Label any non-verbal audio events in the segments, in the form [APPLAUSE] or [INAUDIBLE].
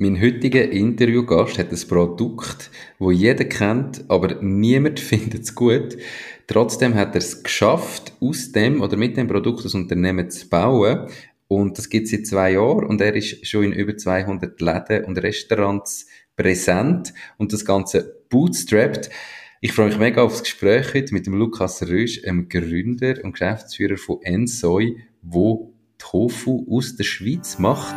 Mein heutiger Interviewgast hat ein Produkt, wo jeder kennt, aber niemand [LAUGHS] findet es gut. Trotzdem hat er es geschafft, aus dem oder mit dem Produkt das Unternehmen zu bauen. Und das gibt es seit zwei Jahren und er ist schon in über 200 Läden und Restaurants präsent und das Ganze bootstrapped. Ich freue mich mega aufs Gespräch heute mit dem Lukas Rösch, einem Gründer und Geschäftsführer von Ensoy, wo Tofu aus der Schweiz macht.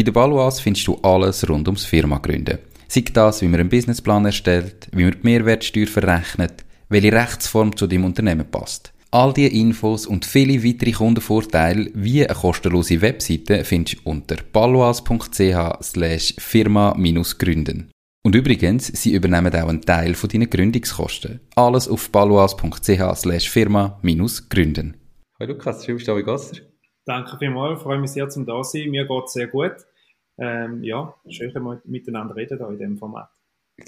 Bei der Baluas findest du alles rund ums Firma gründen. Sei das, wie man einen Businessplan erstellt, wie man die Mehrwertsteuer verrechnet, welche Rechtsform zu deinem Unternehmen passt. All diese Infos und viele weitere Kundenvorteile wie eine kostenlose Webseite findest du unter baluas.ch slash firma-gründen. Und übrigens, sie übernehmen auch einen Teil von deinen Gründungskosten. Alles auf baluas.ch slash firma-gründen. Hallo Lukas, schön, bist du da Danke vielmals, freue mich sehr zum da sein. Mir geht es sehr gut. Ähm, ja, schön, wir miteinander reden hier in diesem Format.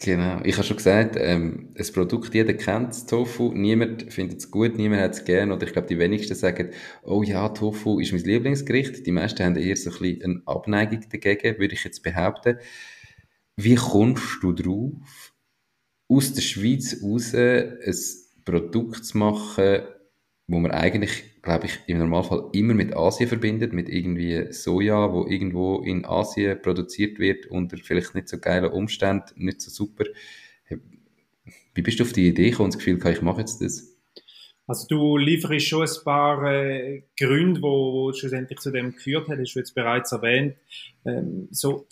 Genau, ich habe schon gesagt, ähm, das Produkt, jeder kennt das Tofu, niemand findet es gut, niemand hat es gern oder ich glaube, die wenigsten sagen, oh ja, Tofu ist mein Lieblingsgericht. Die meisten haben eher so ein bisschen eine Abneigung dagegen, würde ich jetzt behaupten. Wie kommst du drauf, aus der Schweiz raus ein Produkt zu machen, wo man eigentlich, glaube ich, im Normalfall immer mit Asien verbindet, mit irgendwie Soja, wo irgendwo in Asien produziert wird unter vielleicht nicht so geilen Umständen, nicht so super. Wie bist du auf die Idee gekommen und das Gefühl, ich mache jetzt das? Also du lieferst schon ein paar äh, Gründe, wo, wo schlussendlich zu dem geführt hat, hast du jetzt bereits erwähnt. Ähm, so,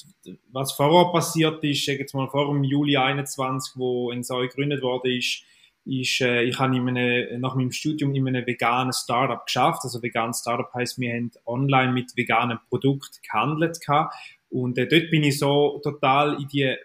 was vorher passiert ist, jetzt mal vor dem Juli 21, wo in Soi gegründet worden ist, ist, äh, ich habe in einem, nach meinem Studium in einem veganen Startup geschafft. Also vegan Startup heißt, wir haben online mit veganen Produkten gehandelt gehabt. Und äh, dort bin ich so total in die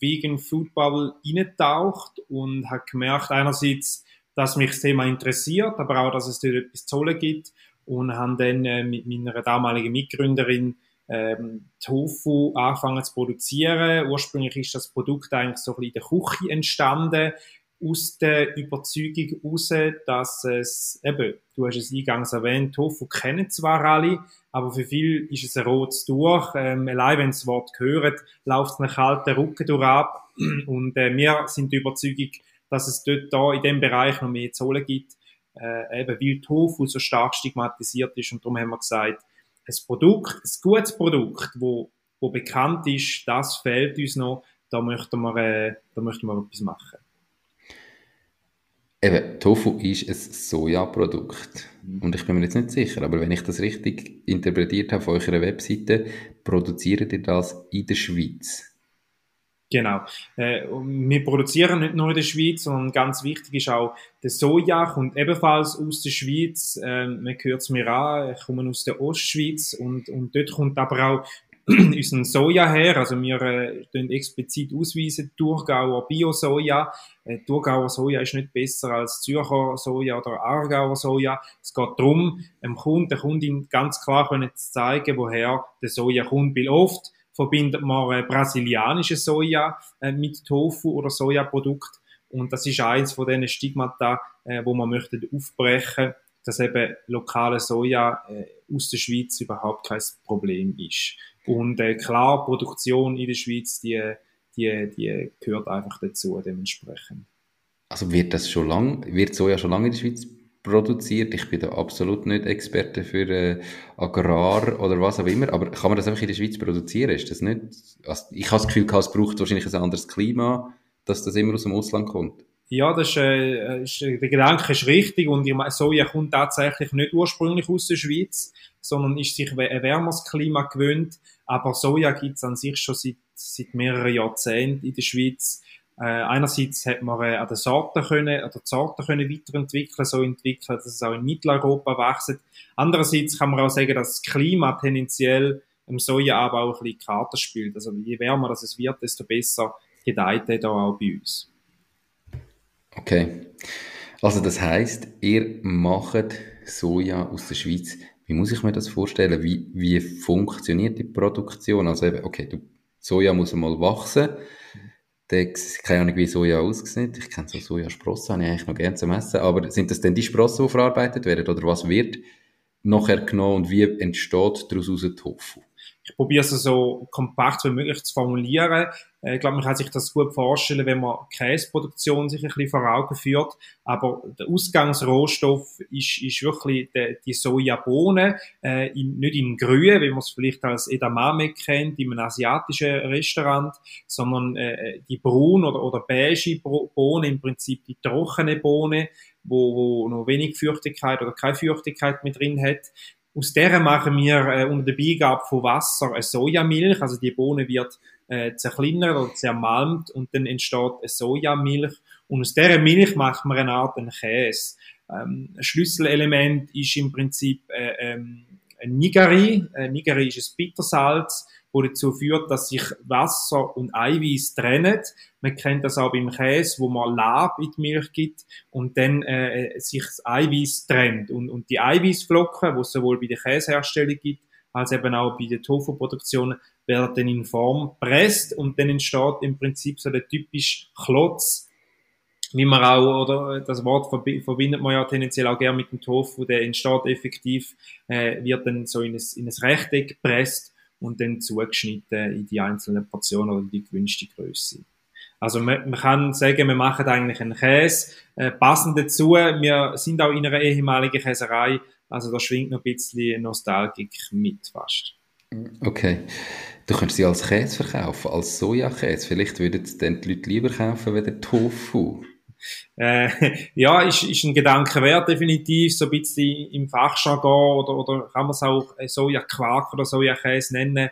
Vegan Food Bubble eingetaucht und habe gemerkt, einerseits, dass mich das Thema interessiert, aber auch, dass es dort etwas zu holen gibt. Und habe dann äh, mit meiner damaligen Mitgründerin ähm, Tofu angefangen zu produzieren. Ursprünglich ist das Produkt eigentlich so ein bisschen in der Küche entstanden aus der Überzeugung heraus, dass es, eben, du hast es eingangs erwähnt, Tofu kennen zwar alle, aber für viele ist es ein rotes Tuch. Ähm, allein wenn das Wort hören, läuft es einen kalten Rücken durch ab. [CLEARS THROAT] Und äh, wir sind der Überzeugung, dass es dort da in dem Bereich noch mehr zu holen gibt, äh, eben weil Tofu so stark stigmatisiert ist. Und darum haben wir gesagt, ein Produkt, ein gutes Produkt, wo, wo bekannt ist, das fehlt uns noch, da möchten wir, äh, da möchten wir etwas machen. Eben, Tofu ist ein Sojaprodukt. Mhm. Und ich bin mir jetzt nicht sicher, aber wenn ich das richtig interpretiert habe von eurer Webseite, produziert ihr das in der Schweiz? Genau. Äh, wir produzieren nicht nur in der Schweiz, sondern ganz wichtig ist auch, der Soja kommt ebenfalls aus der Schweiz. Äh, man hört es mir an, ich komme aus der Ostschweiz und, und dort kommt aber auch [CLEARS THROAT] unseren Soja her. Also wir äh, explizit ausweisen Thurgauer Bio-Soja. Äh, Thurgauer Soja ist nicht besser als Zürcher Soja oder Aargauer Soja. Es geht darum, dem Kunden, der Kundin ganz klar zu zeigen, woher der Soja kommt. Weil oft verbindet man äh, brasilianische Soja äh, mit Tofu oder Sojaprodukt. Und das ist eins von diesen Stigmata, äh, wo man möchte aufbrechen, dass eben lokale Soja äh, aus der Schweiz überhaupt kein Problem ist. Und äh, klar, Produktion in der Schweiz, die, die, die gehört einfach dazu dementsprechend. Also wird das schon lang, wird Soja schon lange in der Schweiz produziert? Ich bin da absolut nicht Experte für äh, Agrar oder was auch immer, aber kann man das einfach in der Schweiz produzieren? Ist das nicht? Also ich habe das Gefühl, es braucht wahrscheinlich ein anderes Klima, dass das immer aus dem Ausland kommt. Ja, das äh, ist, der Gedanke ist richtig und ich meine, Soja kommt tatsächlich nicht ursprünglich aus der Schweiz, sondern ist sich ein wärmeres Klima gewöhnt. Aber Soja gibt es an sich schon seit, seit mehreren Jahrzehnten in der Schweiz. Äh, einerseits hat man äh, an den Sorten können, an den Sorten können weiterentwickeln, so entwickeln, dass es auch in Mitteleuropa wächst. Andererseits kann man auch sagen, dass das Klima tendenziell im Sojaanbau ein bisschen Karte spielt. Also je wärmer das es wird, desto besser gedeiht er da auch bei uns. Okay. Also das heißt, ihr macht Soja aus der Schweiz. Wie muss ich mir das vorstellen? Wie, wie funktioniert die Produktion? Also eben, okay, du, Soja muss einmal wachsen. Dann, keine Ahnung, wie Soja aussieht. Ich kenne so Sojasprossen, habe ich eigentlich noch gerne zum Essen. Aber sind das denn die Sprossen, die verarbeitet werden? Oder was wird nachher genommen und wie entsteht daraus ein Tofu? Ich probiere es so kompakt wie möglich zu formulieren. Äh, ich glaube, man kann sich das gut vorstellen, wenn man Käseproduktion sich ein bisschen vor Augen führt. Aber der Ausgangsrohstoff ist, ist wirklich die, die Sojabohne, äh, in, nicht in Grün, wie man es vielleicht als Edamame kennt, in einem asiatischen Restaurant, sondern äh, die braun oder, oder beige Bohne, im Prinzip die trockene Bohne, wo, wo noch wenig Feuchtigkeit oder keine Feuchtigkeit mit drin hat. Aus der machen wir äh, unter der Beigabe von Wasser eine Sojamilch, also die Bohne wird äh, zerkleinert oder zermalmt und dann entsteht eine Sojamilch und aus dieser Milch machen wir eine Art einen Käse. Ähm, ein Schlüsselelement ist im Prinzip äh, ähm, ein Nigari. Ein Nigari ist ein Bittersalz, wo dazu führt, dass sich Wasser und Eiweiß trennen. Man kennt das auch beim Käse, wo man Lab in die Milch gibt und dann äh, sich das Eiweiß trennt. Und, und die Eiweißflocken, wo es sowohl bei der Käseherstellung gibt, als eben auch bei der Tofu-Produktion, werden dann in Form presst und dann entsteht im Prinzip so der typische Klotz, wie man auch, oder das Wort verbindet man ja tendenziell auch gerne mit dem Tofu, der entsteht effektiv, äh, wird dann so in ein, in ein Rechteck gepresst und dann zugeschnitten in die einzelnen Portionen oder die gewünschte Größe. Also man, man kann sagen, wir machen eigentlich einen Käse. Äh, passend dazu, wir sind auch in einer ehemaligen Käserei, also da schwingt noch ein bisschen Nostalgik mit fast. Okay. Du könntest sie als Käse verkaufen, als Sojakäse. Vielleicht würden es dann die Leute lieber kaufen wie der Tofu. Äh, [LAUGHS] ja, ist, ist ein Gedanke wert, definitiv, so ein bisschen im Fachjargon oder, oder kann man es auch Soja-Quark oder Sojakäse nennen.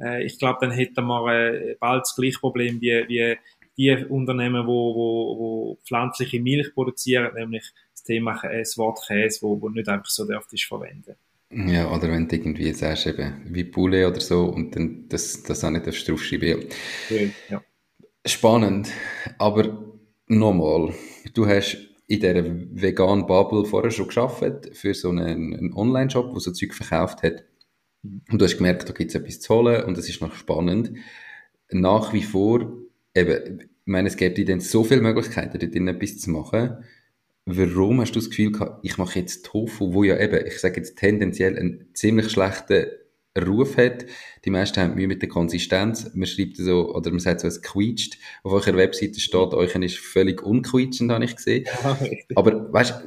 Äh, ich glaube, dann hätten wir äh, bald das gleiche Problem wie, wie die Unternehmen, wo, wo, wo pflanzliche Milch produzieren, nämlich das Thema das Wort Käse, wo, wo nicht einfach so dürftest verwenden. Ja, oder wenn du irgendwie sagst, eben, wie Poulet oder so, und dann das, das auch nicht draufschreiben. Ja. Spannend. Aber nochmal, du hast in dieser veganen Bubble vorher schon geschafft für so einen, einen Online-Shop, der so Zeug verkauft hat. Und du hast gemerkt, da gibt es etwas zu holen und es ist noch spannend. Nach wie vor, eben, ich meine, es gibt dann so viele Möglichkeiten, dort etwas zu machen. Warum hast du das Gefühl gehabt, ich mache jetzt Tofu, wo ja eben, ich sage jetzt tendenziell einen ziemlich schlechten Ruf hat. Die meisten haben Mühe mit der Konsistenz. Man schreibt so, oder man sagt so, es quietscht. Auf eurer Webseite steht, euch ist völlig unquietschend, habe ich gesehen. Aber, weißt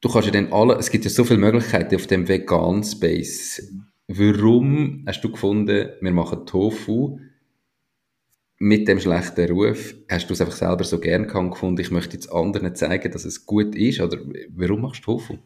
du, kannst ja dann alle, es gibt ja so viele Möglichkeiten auf dem vegan Space. Warum hast du gefunden, wir machen Tofu mit dem schlechten Ruf? Hast du es einfach selber so gern gefunden, ich möchte jetzt anderen zeigen, dass es gut ist? Oder warum machst du Tofu?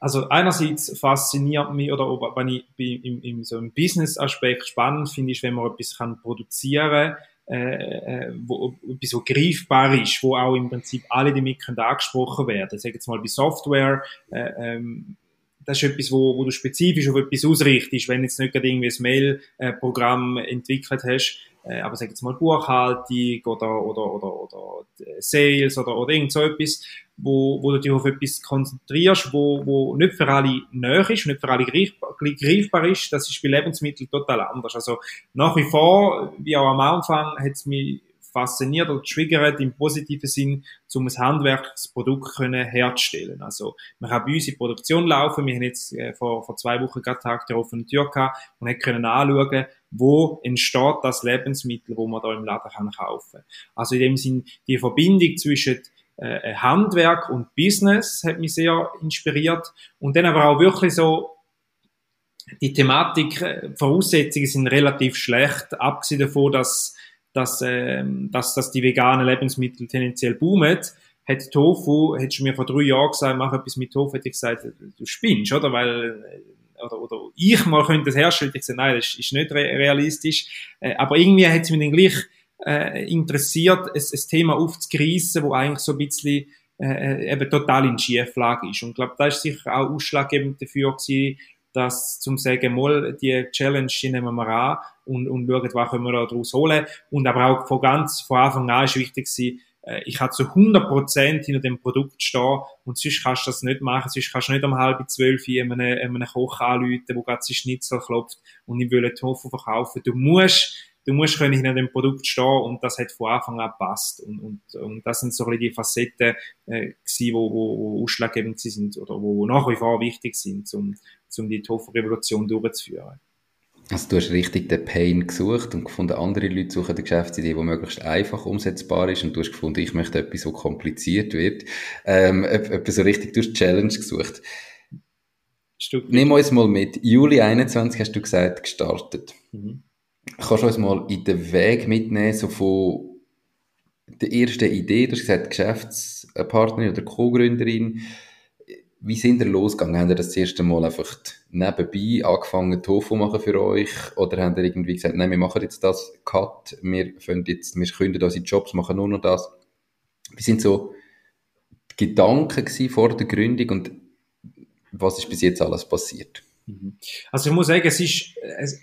also einerseits fasziniert mich, oder wenn ich im, im, so im Business-Aspekt spannend finde, ist, wenn man etwas kann produzieren äh, äh, wo, etwas, so greifbar ist, wo auch im Prinzip alle damit können angesprochen werden. Sage jetzt mal bei Software, äh, ähm, das ist etwas, wo, wo du spezifisch auf etwas ausrichtest, wenn du jetzt nicht gerade irgendwie ein Mail-Programm entwickelt hast, äh, aber sag jetzt mal Buchhaltung oder, oder, oder, oder Sales oder, oder irgend so etwas, wo, wo du dich auf etwas konzentrierst, wo, wo nicht für alle näher ist, nicht für alle greifbar, greifbar ist, das ist bei Lebensmitteln total anders. Also nach wie vor, wie auch am Anfang, hat es mich fasziniert oder triggert im positiven Sinn, um ein Handwerksprodukt können herzustellen. Also, man kann bei uns in Produktion laufen. Wir haben jetzt äh, vor, vor zwei Wochen gerade Tag der offenen Tür gehabt und haben können anschauen, wo entsteht das Lebensmittel, wo man da im Laden kann kaufen. Also in dem Sinn, die Verbindung zwischen äh, Handwerk und Business hat mich sehr inspiriert und dann aber auch wirklich so die Thematik, äh, Voraussetzungen sind relativ schlecht, abgesehen davon, dass dass, ähm, dass, dass die veganen Lebensmittel tendenziell boomen, hat Tofu, hättest du mir vor drei Jahren gesagt, mach etwas mit Tofu, hätte ich gesagt, du spinnst, oder? Weil, äh, oder, oder ich mal könnte das herstellen, ich gesagt, nein, das ist nicht realistisch. Äh, aber irgendwie hat es mich dann gleich äh, interessiert, ein, ein Thema aufzugreissen, wo eigentlich so ein bisschen äh, eben total in Schieflage ist. Und ich glaube, das ist sicher auch ausschlaggebend dafür gewesen, dass zum sagen, mal, die Challenge die nehmen wir an und, und schauen, was können wir da daraus holen. Und aber auch von ganz, von Anfang an ist wichtig gewesen, äh, ich habe zu 100% hinter dem Produkt stehen und sonst kannst du das nicht machen, sonst kannst du nicht um halb zwölf einem, einem Koch anrufen, der gerade sein Schnitzel klopft und ich will Tofu verkaufen. Du musst, du musst können hinter dem Produkt stehen und das hat von Anfang an gepasst und, und, und das sind so ein die Facetten äh, gewesen, wo, wo, wo ausschlaggebend sind oder wo nach wie vor wichtig sind, um, um die Tofu-Revolution durchzuführen. Also du hast richtig den Pain gesucht und gefunden, andere Leute suchen eine Geschäftsidee, die möglichst einfach umsetzbar ist und du hast gefunden, ich möchte etwas, so kompliziert wird. Ähm, etwas so richtig, du hast Challenge gesucht. Nimm uns mal mit. Juli 21 hast du gesagt, gestartet. Mhm. Kannst du uns mal in den Weg mitnehmen, so von der ersten Idee, du hast gesagt, Geschäftspartnerin oder Co-Gründerin, wie sind ihr losgegangen? Habt ihr das, erste Mal einfach nebenbei angefangen, Tofu machen für euch? Oder habt ihr irgendwie gesagt, nein, wir machen jetzt das, Cut, wir, jetzt, wir können unsere Jobs machen, nur noch das? Wie sind so die Gedanken vor der Gründung und was ist bis jetzt alles passiert? Mhm. Also ich muss sagen, es ist, es,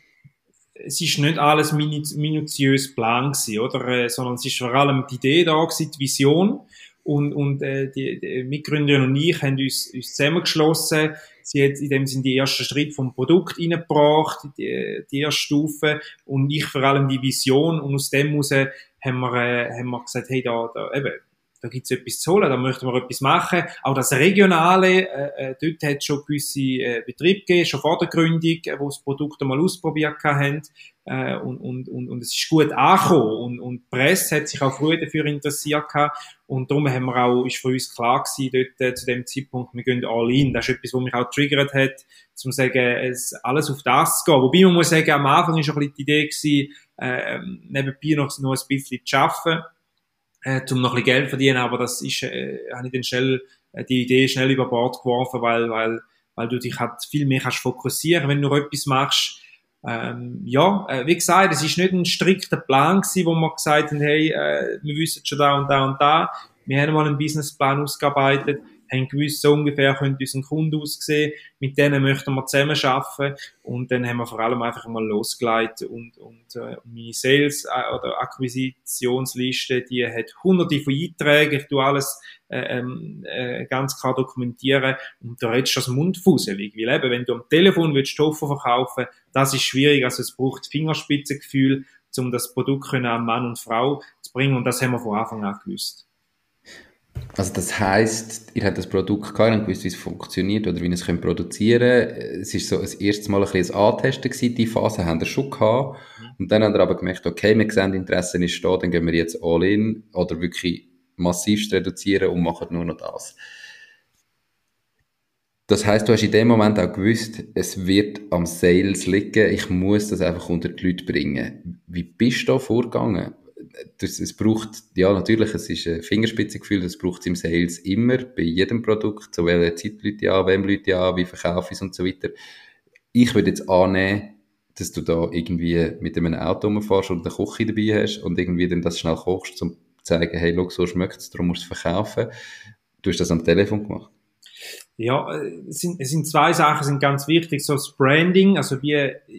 es ist nicht alles minutiös Plan oder? Äh, sondern es ist vor allem die Idee da die Vision und, und äh, die, die Mitgründerin und ich haben uns, uns zusammengeschlossen. Sie hat in dem Sinne die ersten Schritt vom Produkt reingebracht, die, die erste Stufe und ich vor allem die Vision und aus dem heraus haben wir, äh, haben wir gesagt, hey, da, da eben, da gibt's etwas zu holen, da möchten wir etwas machen. Auch das Regionale, äh, äh, dort hat es schon gewisse äh, Betriebe gegeben, schon vor der Gründung, äh, wo das Produkt einmal ausprobiert haben. Äh, und, und, und, und es ist gut angekommen. Und, und die Presse hat sich auch früher dafür interessiert gehabt. Und darum haben wir auch, ist für uns klar gewesen, dort, äh, zu dem Zeitpunkt, wir gehen all in. Das ist etwas, was mich auch triggert hat, zum sagen, es, alles auf das zu gehen. Wobei man muss sagen, am Anfang ist ein bisschen die Idee gewesen, äh, nebenbei noch, noch ein bisschen zu arbeiten äh, um noch ein bisschen Geld verdienen, aber das ist, äh, habe ich dann schnell, äh, die Idee schnell über Bord geworfen, weil, weil, weil du dich halt viel mehr kannst fokussieren, wenn du etwas machst. Ähm, ja, äh, wie gesagt, es ist nicht ein strikter Plan gewesen, wo wir gesagt haben, hey, äh, wir wissen schon da und da und da. Wir haben mal einen Businessplan ausgearbeitet haben gewusst, so ungefähr könnte unser Kunde aussehen, mit denen möchten wir zusammen arbeiten und dann haben wir vor allem einfach mal losgeleitet und, und äh, meine Sales- äh, oder Akquisitionsliste, die hat hunderte von Einträgen, ich tue alles äh, ähm, äh, ganz klar dokumentieren. Und da redest du das Mundfuselig, weil eben, wenn du am Telefon willst Tofu verkaufen, das ist schwierig, also es braucht Fingerspitzengefühl, um das Produkt an Mann und Frau zu bringen. Und das haben wir von Anfang an gewusst. Also das heißt, ihr habt das Produkt gehabt und gewusst, wie es funktioniert oder wie ihr es könnt produzieren Es ist so das erste Mal ein bisschen ein Antesten gewesen, die Phase haben wir schon gehabt. Und dann haben wir aber gemerkt, okay, wir sehen, Interesse ist da, dann gehen wir jetzt all in oder wirklich massivst reduzieren und machen nur noch das. Das heißt, du hast in dem Moment auch gewusst, es wird am Sales liegen, ich muss das einfach unter die Leute bringen. Wie bist du da vorgegangen? Das, es braucht, ja, natürlich, es ist ein Fingerspitzengefühl, das braucht es im Sales immer, bei jedem Produkt, so welche Zeit Leute an, wem Leute an, wie verkaufe ich es und so weiter. Ich würde jetzt annehmen, dass du da irgendwie mit einem Auto rumfährst und eine Küche dabei hast und irgendwie dann das schnell kochst, um zu zeigen, hey, schau, so schmeckt es, darum musst du es verkaufen. Du hast das am Telefon gemacht. Ja, es sind, es sind zwei Sachen sind ganz wichtig. So das Branding, also wie,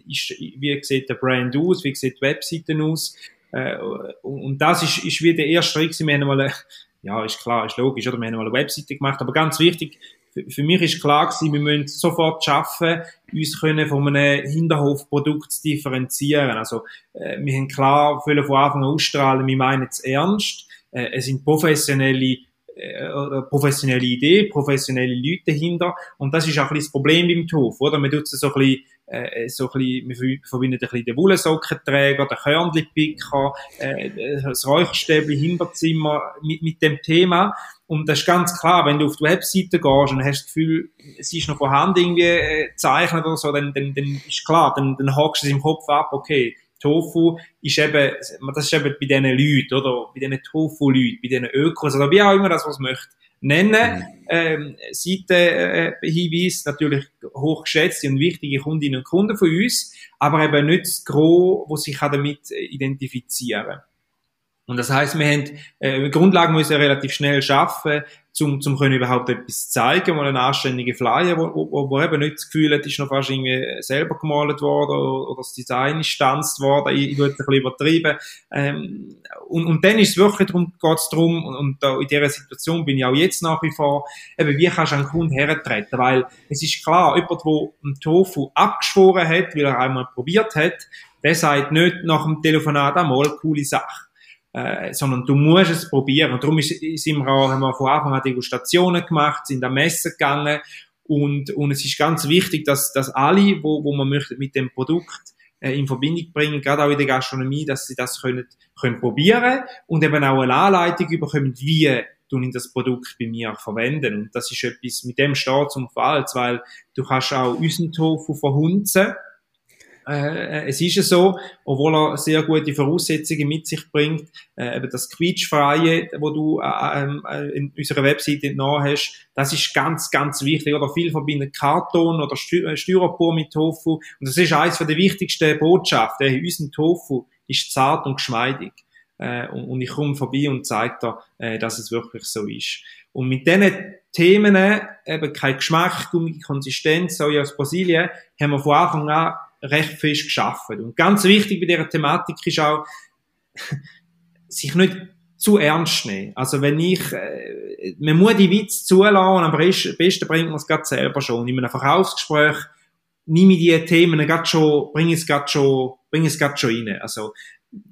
ist, wie sieht der Brand aus, wie sieht die Webseite aus, äh, und das ist, ist wie der erste Schritt. Wir haben mal, eine, ja, ist klar, ist logisch, oder? Wir haben mal eine Webseite gemacht, aber ganz wichtig, für, für mich ist klar gewesen, wir müssen sofort schaffen, uns können von einem Hinterhofprodukt zu differenzieren. Also, äh, wir haben klar, von Anfang an ausstrahlen, wir meinen es ernst. Äh, es sind professionelle äh, professionelle Idee, professionelle Leute dahinter. Und das ist auch ein bisschen das Problem beim Tofu, oder? Man tut es so ein bisschen äh, so ein bisschen, wir verbinden ein bisschen den Wollensockentrager, den Körnli-Picker, äh, das Räucherstäbli, Himbeerzimmer mit, mit dem Thema. Und das ist ganz klar, wenn du auf die Webseite gehst und hast das Gefühl, es ist noch vorhanden irgendwie äh, gezeichnet oder so, dann, dann, dann ist klar, dann, dann hakst du es im Kopf ab, okay, Tofu ist eben, das ist eben bei diesen Leuten, oder? Bei diesen Tofu-Leuten, bei diesen Ökos, oder wie auch immer das was möchte nennen. Mhm. Ähm, Seitenhinweis, äh, natürlich hochgeschätzte und wichtige Kundinnen und Kunden von uns, aber eben nicht das Gros, wo sich damit identifizieren Und das heißt, wir haben äh, Grundlagen müssen relativ schnell schaffen, zum, zum können überhaupt etwas zeigen, mal einen anständigen Flyer, wo, wo, wo eben nicht das Gefühl hat, ist noch fast irgendwie selber gemalt worden oder, oder das Design ist stanzt worden, ich, ich würde es ein bisschen übertreiben. Ähm, und, und dann ist es wirklich darum, geht es darum, und, und da in dieser Situation bin ich auch jetzt nach wie vor, eben, wie kannst du einen Kunden hertreten, weil es ist klar, jemand, der einen Tofu abgeschworen hat, weil er einmal probiert hat, der sagt nicht nach dem Telefonat einmal coole Sache äh, sondern du musst es probieren. Und darum ist, sind wir auch, haben wir von Anfang an Degustationen gemacht, sind an Messen gegangen und, und es ist ganz wichtig, dass, dass alle, wo, wo man möchte mit dem Produkt äh, in Verbindung bringen, gerade auch in der Gastronomie, dass sie das können, können probieren und eben auch eine Anleitung bekommen, wie tun in das Produkt bei mir verwenden. Und das ist etwas, mit dem steht zum Fall, weil du kannst auch unseren Tofu verhunzen äh, es ist ja so, obwohl er sehr gute Voraussetzungen mit sich bringt, äh, eben das Quietschfreie, wo du äh, ähm, äh, in unserer Webseite entnommen hast, das ist ganz, ganz wichtig. Oder viel verbinden Karton oder äh, Styropor mit Tofu. Und das ist eines der wichtigsten Botschaften. Äh, unser Tofu ist zart und geschmeidig. Äh, und, und ich komme vorbei und zeige dir, äh, dass es wirklich so ist. Und mit diesen Themen, eben kein Geschmack, Gummi, Konsistenz, Soja aus Brasilien, haben wir von Anfang an recht fest geschaffen. Und ganz wichtig bei dieser Thematik ist auch, [LAUGHS] sich nicht zu ernst nehmen. Also wenn ich, äh, man muss die Witze zulassen, am besten bringt man es gerade selber schon. In einem Verkaufsgespräch nehme ich die Themen gerade schon, bringe es gerade schon, bringe es gerade schon rein. Also,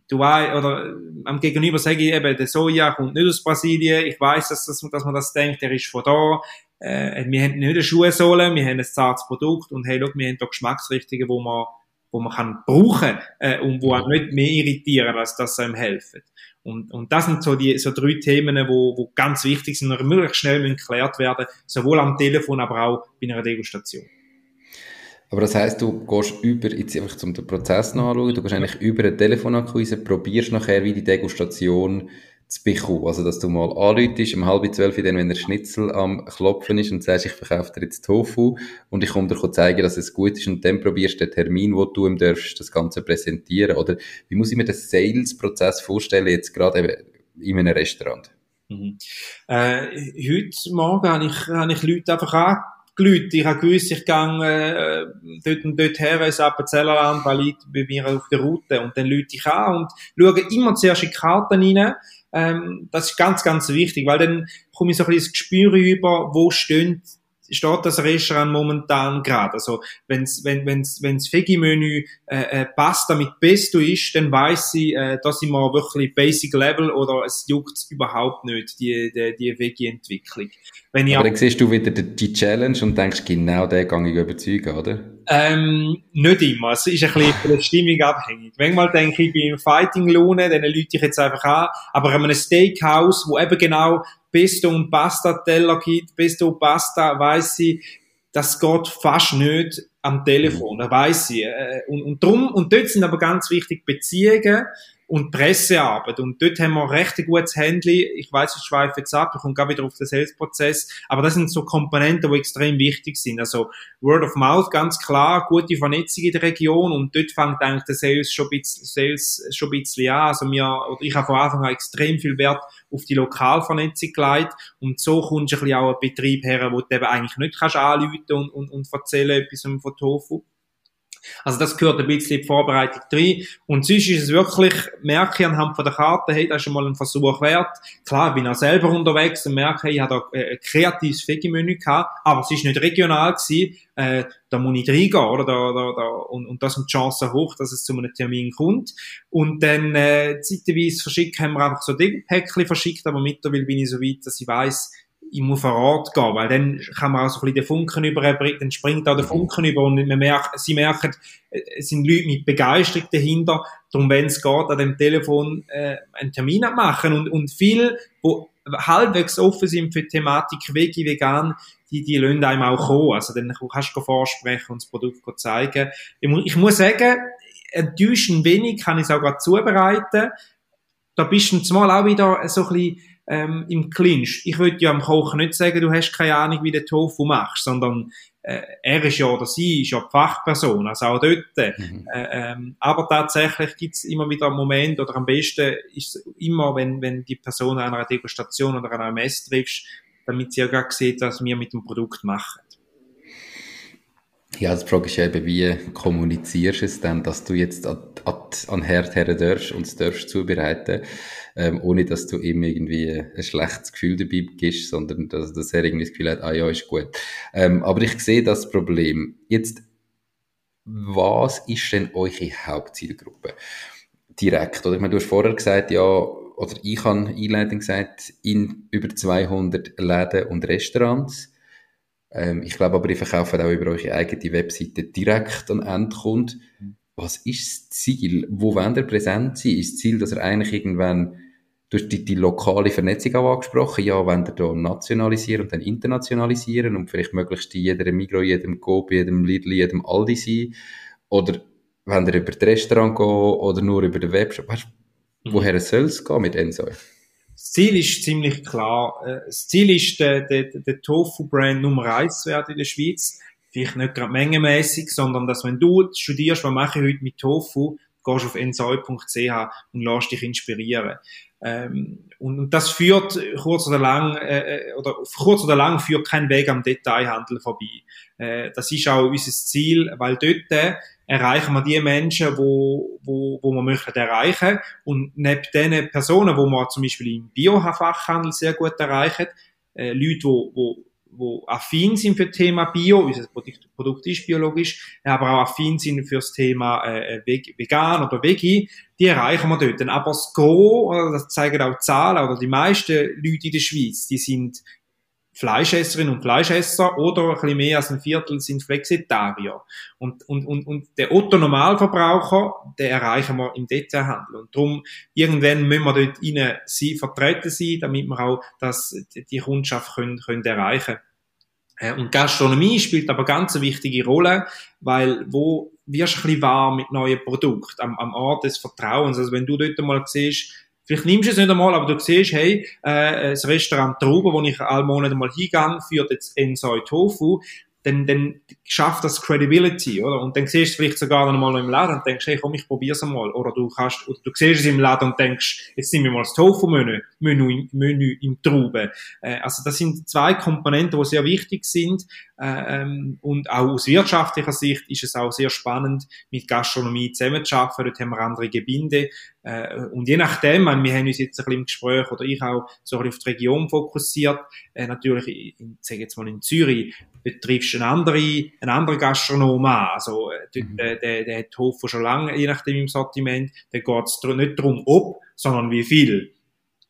du weißt, oder am Gegenüber sage ich eben, der Soja kommt nicht aus Brasilien, ich weiß, dass, das, dass man das denkt, der ist von da, äh, wir haben nicht eine Schuhsohle, wir haben ein zartes Produkt und hey, look, wir haben da Geschmacksrichtungen, wo man, wo man kann brauchen äh, und wo auch nicht mehr irritieren, als dass sie einem helfen. Und, und das sind so die so drei Themen, wo, wo ganz wichtig sind und möglichst schnell geklärt werden, sowohl am Telefon, aber auch bei einer Degustation. Aber das heißt, du gehst über, jetzt einfach zum Prozess nachschauen, du gehst eigentlich über eine Telefonakquise, probierst nachher wie die Degustation zu bekommen. Also, dass du mal anläutest, um halb zwölf, dann, wenn der Schnitzel am Klopfen ist und sagst, ich verkaufe dir jetzt Tofu und ich komme dir zeigen, dass es gut ist und dann probierst du den Termin, wo du ihm darfst, das Ganze präsentieren. Oder wie muss ich mir den Sales-Prozess vorstellen, jetzt gerade eben in einem Restaurant? Mhm. Äh, heute Morgen habe ich, habe ich Leute einfach angerufen. Ich habe gewusst, ich gehe äh, dort und dort her ins Appenzellerland, weil ich bei mir auf der Route und dann Leute ich an und schaue immer zuerst in die Karten rein, ähm, das ist ganz, ganz wichtig, weil dann komme ich so ein bisschen das Gespür über, wo stehen steht das Restaurant momentan gerade. Also wenn's, wenn wenn's, wenn's Veggie-Menü äh, äh, Pasta mit Pesto ist, dann weiß ich, äh, da sind wir wirklich Basic Level oder es juckt überhaupt nicht die die, die Veggie-Entwicklung. Wenn ich Aber dann siehst du wieder die Challenge und denkst, genau den kann ich überzeugen, oder? Ähm, nicht immer. Es ist ein bisschen von der Stimmung abhängig. Manchmal denke ich, ich bin im Fighting-Lohne, dann lüte ich jetzt einfach an. Aber an einem Steakhouse, wo eben genau Pesto und Pasta-Teller gibt, Pesto und Pasta, weiss ich, das geht fast nicht am Telefon, da weiss ich. Äh, und, und drum, und dort sind aber ganz wichtig Beziehungen, und Pressearbeit. Und dort haben wir recht ein gutes Handy. Ich weiß, ich schweife jetzt ab, ich komme gerade wieder auf den Sales-Prozess. Aber das sind so Komponenten, die extrem wichtig sind. Also Word of Mouth, ganz klar, gute Vernetzung in der Region. Und dort fängt eigentlich der Sales schon ein bisschen, Sales schon ein bisschen an. Also oder ich habe von Anfang an extrem viel Wert auf die Lokalvernetzung gelegt. Und so kommst du ein bisschen auch einen Betrieb her, wo du eben eigentlich nicht kannst anrufen und, und, und erzählen etwas von Tofu. Also das gehört ein bisschen in die Vorbereitung rein. Und sonst ist es wirklich, merke ich anhand von der Karte, hey, das ist schon mal ein Versuch wert. Klar, ich bin auch selber unterwegs und merke, ich habe da ein kreatives Veggie-Menü gehabt, aber es ist nicht regional gewesen. Äh, da muss ich reingehen, oder? Da, da, da, und, und da sind die Chancen hoch, dass es zu einem Termin kommt. Und dann, äh, zeitweise verschickt, haben wir einfach so Päckchen verschickt, aber mittlerweile bin ich so weit, dass ich weiss, ich muss vor Ort gehen, weil dann kann man auch so ein bisschen den Funken überbringen, dann springt auch der Funken über und man merkt, sie merken, es sind Leute mit Begeisterung dahinter, darum, wenn es geht, an dem Telefon äh, einen Termin abmachen. Und, und viel, wo halbwegs offen sind für die Thematik Veggie, Vegan, die, die lassen einem auch kommen, also dann kannst du vorsprechen und das Produkt zeigen. Ich, ich muss sagen, enttäuschend wenig kann ich es auch gerade zubereiten, da bist du zumal auch wieder so ein bisschen ähm, im Clinch. Ich würde ja am Kochen nicht sagen, du hast keine Ahnung, wie du Tofu machst, sondern äh, er ist ja oder sie ist ja die Fachperson, also auch dort. Mhm. Äh, ähm, aber tatsächlich gibt es immer wieder Momente, oder am besten ist es immer, wenn, wenn die Person an einer Degustation oder an einem Mess triffst, damit sie ja gerade sieht, was wir mit dem Produkt machen. Ja, die Frage ist eben, wie kommunizierst du es denn, dass du jetzt an, an, Herd her darfst und es darfst zubereiten, ähm, ohne dass du ihm irgendwie ein schlechtes Gefühl dabei gibst, sondern dass, dass er irgendwie das Gefühl hat, ah ja, ist gut. Ähm, aber ich sehe das Problem. Jetzt, was ist denn eure Hauptzielgruppe? Direkt, oder? Ich meine, du hast vorher gesagt, ja, oder ich habe einleitend gesagt, in über 200 Läden und Restaurants ähm, ich glaube aber, ihr verkauft auch über eure eigene Webseite direkt an Endkunden. Was ist das Ziel? Wo wollt ihr präsent sein? Ist das Ziel, dass ihr eigentlich irgendwann durch die, die lokale Vernetzung auch angesprochen, ja, wenn ihr da nationalisieren und dann internationalisieren und vielleicht möglichst in jedem Migro, jedem Coop, jedem Lidl, jedem Aldi sein? Oder wenn ihr über das Restaurant gehen oder nur über den Webshop? Weißt, woher soll es gehen mit Ensoy? Das Ziel ist ziemlich klar. Äh, das Ziel ist, der, der, der Tofu-Brand Nummer eins zu werden in der Schweiz. Vielleicht nicht gerade mengenmäßig, sondern dass wenn du studierst, was mache ich heute mit Tofu, gehst auf ensoi.ch und lässt dich inspirieren. Ähm, und, und, das führt kurz oder lang, äh, äh, oder kurz oder lang führt kein Weg am Detailhandel vorbei. Äh, das ist auch unser Ziel, weil dort erreichen wir die Menschen, wo, wo, wo wir möchten erreichen. Und neben den Personen, wo wir zum Beispiel im Bio-Fachhandel sehr gut erreichen, äh, Leute, wo, wo, wo affin sind für das Thema Bio, unser Produkt, Produkt ist biologisch, aber auch affin sind für das Thema äh, vegan oder Veggie, die erreichen wir dort. Aber das Gros, das zeigen auch Zahlen, oder die meisten Leute in der Schweiz, die sind Fleischesserinnen und Fleischesser oder ein bisschen mehr als ein Viertel sind Flexitarier. Und, und, und, und der Otto Normalverbraucher, der erreichen wir im Detailhandel. Und darum, irgendwann müssen wir dort innen sie vertreten sein, damit wir auch das, die Kundschaft können, können erreichen äh, Und Gastronomie spielt aber ganz eine wichtige Rolle, weil wo wirst du ein bisschen warm mit neuen Produkten am, am Ort des Vertrauens. Also wenn du dort mal siehst, Vielleicht nimmst du es nicht einmal, aber du siehst, hey, äh, das Restaurant Trauben, wo ich alle Monate mal hingehe, führt jetzt Ensoi Tofu dann, dann schafft das Credibility, oder? Und dann siehst du vielleicht sogar noch mal im Laden und denkst, hey, komm, ich probier's einmal. Oder du kannst, oder du siehst es im Laden und denkst, jetzt nehmen wir mal das Tofu-Menü, Menü, Menü im Trauben. Äh, also das sind zwei Komponenten, die sehr wichtig sind. Äh, ähm, und auch aus wirtschaftlicher Sicht ist es auch sehr spannend, mit Gastronomie zusammenzuarbeiten. Dort haben wir andere Gebinde. Äh, und je nachdem, wir haben uns jetzt ein bisschen im Gespräch, oder ich auch, so ein bisschen auf die Region fokussiert. Äh, natürlich, in, sag jetzt mal in Zürich, betriffst du einen anderen, einen anderen Gastronom an. Also, äh, mhm. der, der, der hat Hofer schon lange, je nachdem im Sortiment. Da geht es nicht darum, ob, sondern wie viel.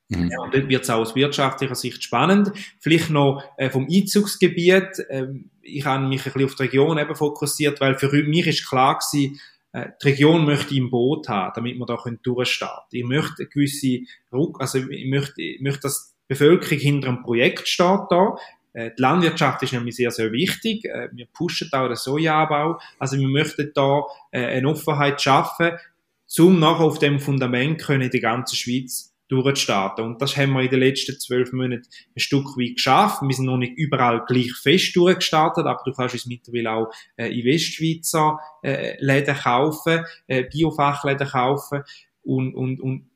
Mhm. Ja, und dort wird es auch aus wirtschaftlicher Sicht spannend. Vielleicht noch äh, vom Einzugsgebiet. Äh, ich habe mich ein bisschen auf die Region eben fokussiert, weil für mich ist klar gewesen, äh, die Region möchte im Boot haben, damit wir da durchstarten können. Ich möchte gewisse Ruck, also ich möchte, ich möchte, dass die Bevölkerung hinter einem Projekt steht da. Äh, die Landwirtschaft ist nämlich sehr, sehr wichtig. Wir pushen auch den Sojaanbau. Also wir möchten da eine Offenheit schaffen, um nachher auf dem Fundament können in der ganzen Schweiz durchzustarten. Und das haben wir in den letzten zwölf Monaten ein Stück weit geschafft. Wir sind noch nicht überall gleich fest durchgestartet, aber du kannst uns mittlerweile auch äh, in Westschweizer äh, Läden kaufen, äh, Biofachläden kaufen und, und, und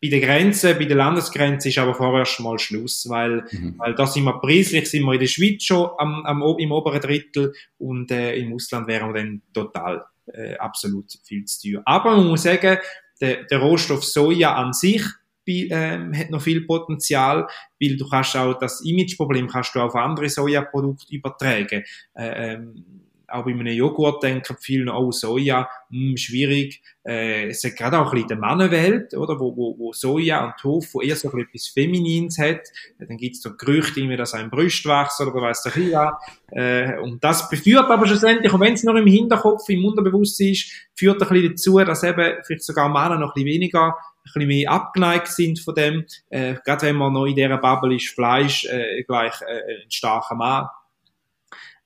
bei der Grenze, bei der Landesgrenze ist aber vorerst mal Schluss, weil, mhm. weil da sind wir preislich, sind wir in der Schweiz schon am, am, im oberen Drittel und äh, im Ausland wären wir dann total äh, absolut viel zu teuer. Aber man muss sagen, der, der Rohstoff Soja an sich ähm, hat noch viel Potenzial, weil du kannst auch das Imageproblem kannst du auf andere Sojaprodukte übertragen. Äh, ähm, auch bei einem Joghurt denken viele, oh, Soja, mh, hm, schwierig. Äh, es hat gerade auch ein bisschen die Mannenwelt, oder, wo, wo, wo Soja und Tofu eher so etwas Feminins hat. Dann gibt's da Gerüchte, irgendwie, dass ein Brustwachs oder weiss der ja. Äh, und das beführt aber schlussendlich, auch wenn es noch im Hinterkopf, im Unterbewusstsein ist, führt ein bisschen dazu, dass eben vielleicht sogar Männer noch ein bisschen weniger ein bisschen mehr abgeneigt sind von dem. Äh, gerade wenn man noch in dieser Bubble ist, Fleisch äh, gleich äh, ein starker Mann.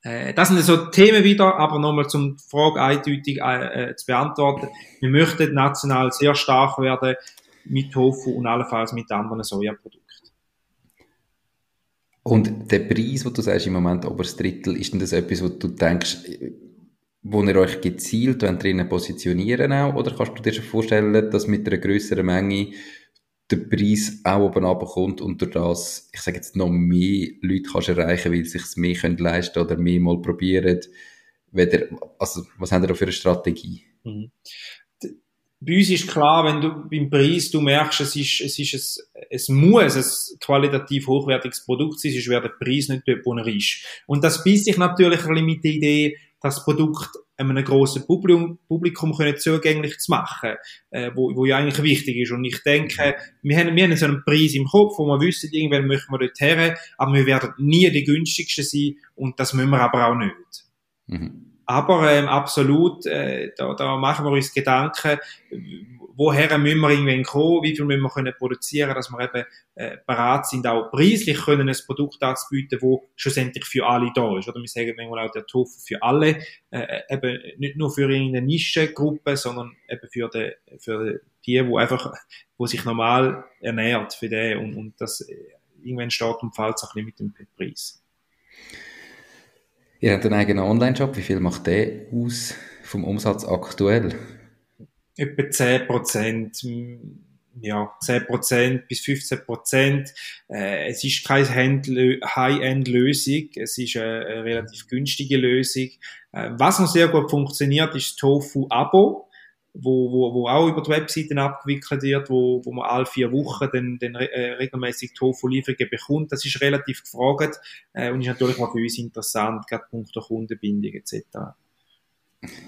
Äh, das sind so Themen wieder, aber nochmal zum Frage eindeutig äh, äh, zu beantworten. Wir möchten national sehr stark werden mit Tofu und allenfalls mit anderen Sojaprodukten. Und der Preis, wo du sagst, im Moment oberes Drittel, ist denn das etwas, wo du denkst, wo ihr euch gezielt drinnen positionieren auch, oder kannst du dir schon vorstellen, dass mit einer größeren Menge der Preis auch oben runterkommt und durch das, ich sage jetzt, noch mehr Leute kannst erreichen, weil sie es mehr können leisten oder mehr mal probieren. Weder, also, was haben ihr da für eine Strategie? Mhm. Bei uns ist klar, wenn du beim Preis, du merkst, es ist, es ist ein, es muss ein qualitativ hochwertiges Produkt sein, sonst wäre der Preis nicht dort, wo er ist. Und das beißt sich natürlich ein bisschen mit der Idee, das Produkt einem grossen Publikum, Publikum können zugänglich zu machen, äh, wo, wo ja eigentlich wichtig ist. Und ich denke, wir haben, wir haben so einen Preis im Kopf, wo wir wissen, irgendwann möchten wir dort her, aber wir werden nie die günstigsten sein und das müssen wir aber auch nicht. Mhm. Aber ähm, absolut, äh, da, da machen wir uns Gedanken, woher müssen wir irgendwann kommen, wie viel müssen wir können produzieren, dass wir eben äh, bereit sind, auch preislich können ein Produkt anzubieten, wo schlussendlich für alle da ist. Oder wir sagen manchmal auch der Tofu für alle, äh, eben nicht nur für irgendeine Nischengruppe, sondern eben für die, für die, wo einfach, wo sich normal ernährt für den und, und das äh, irgendwann steht und fällt auch ein bisschen mit dem Preis. Ihr habt einen eigenen Online-Shop. Wie viel macht der aus vom Umsatz aktuell? Etwa 10 Prozent, ja, 10 Prozent bis 15 Prozent. Äh, es ist keine High-End-Lösung, es ist eine, eine, relativ günstige Lösung. Äh, was noch sehr gut funktioniert, ist das Tofu-Abo wo, wo, wo auch über die Webseiten abgewickelt wird, wo, wo man alle vier Wochen dann, dann äh, regelmäßig Tofu-Lieferungen bekommt. Das ist relativ gefragt äh, und ist natürlich auch für uns interessant, gerade punkto Kundenbindung etc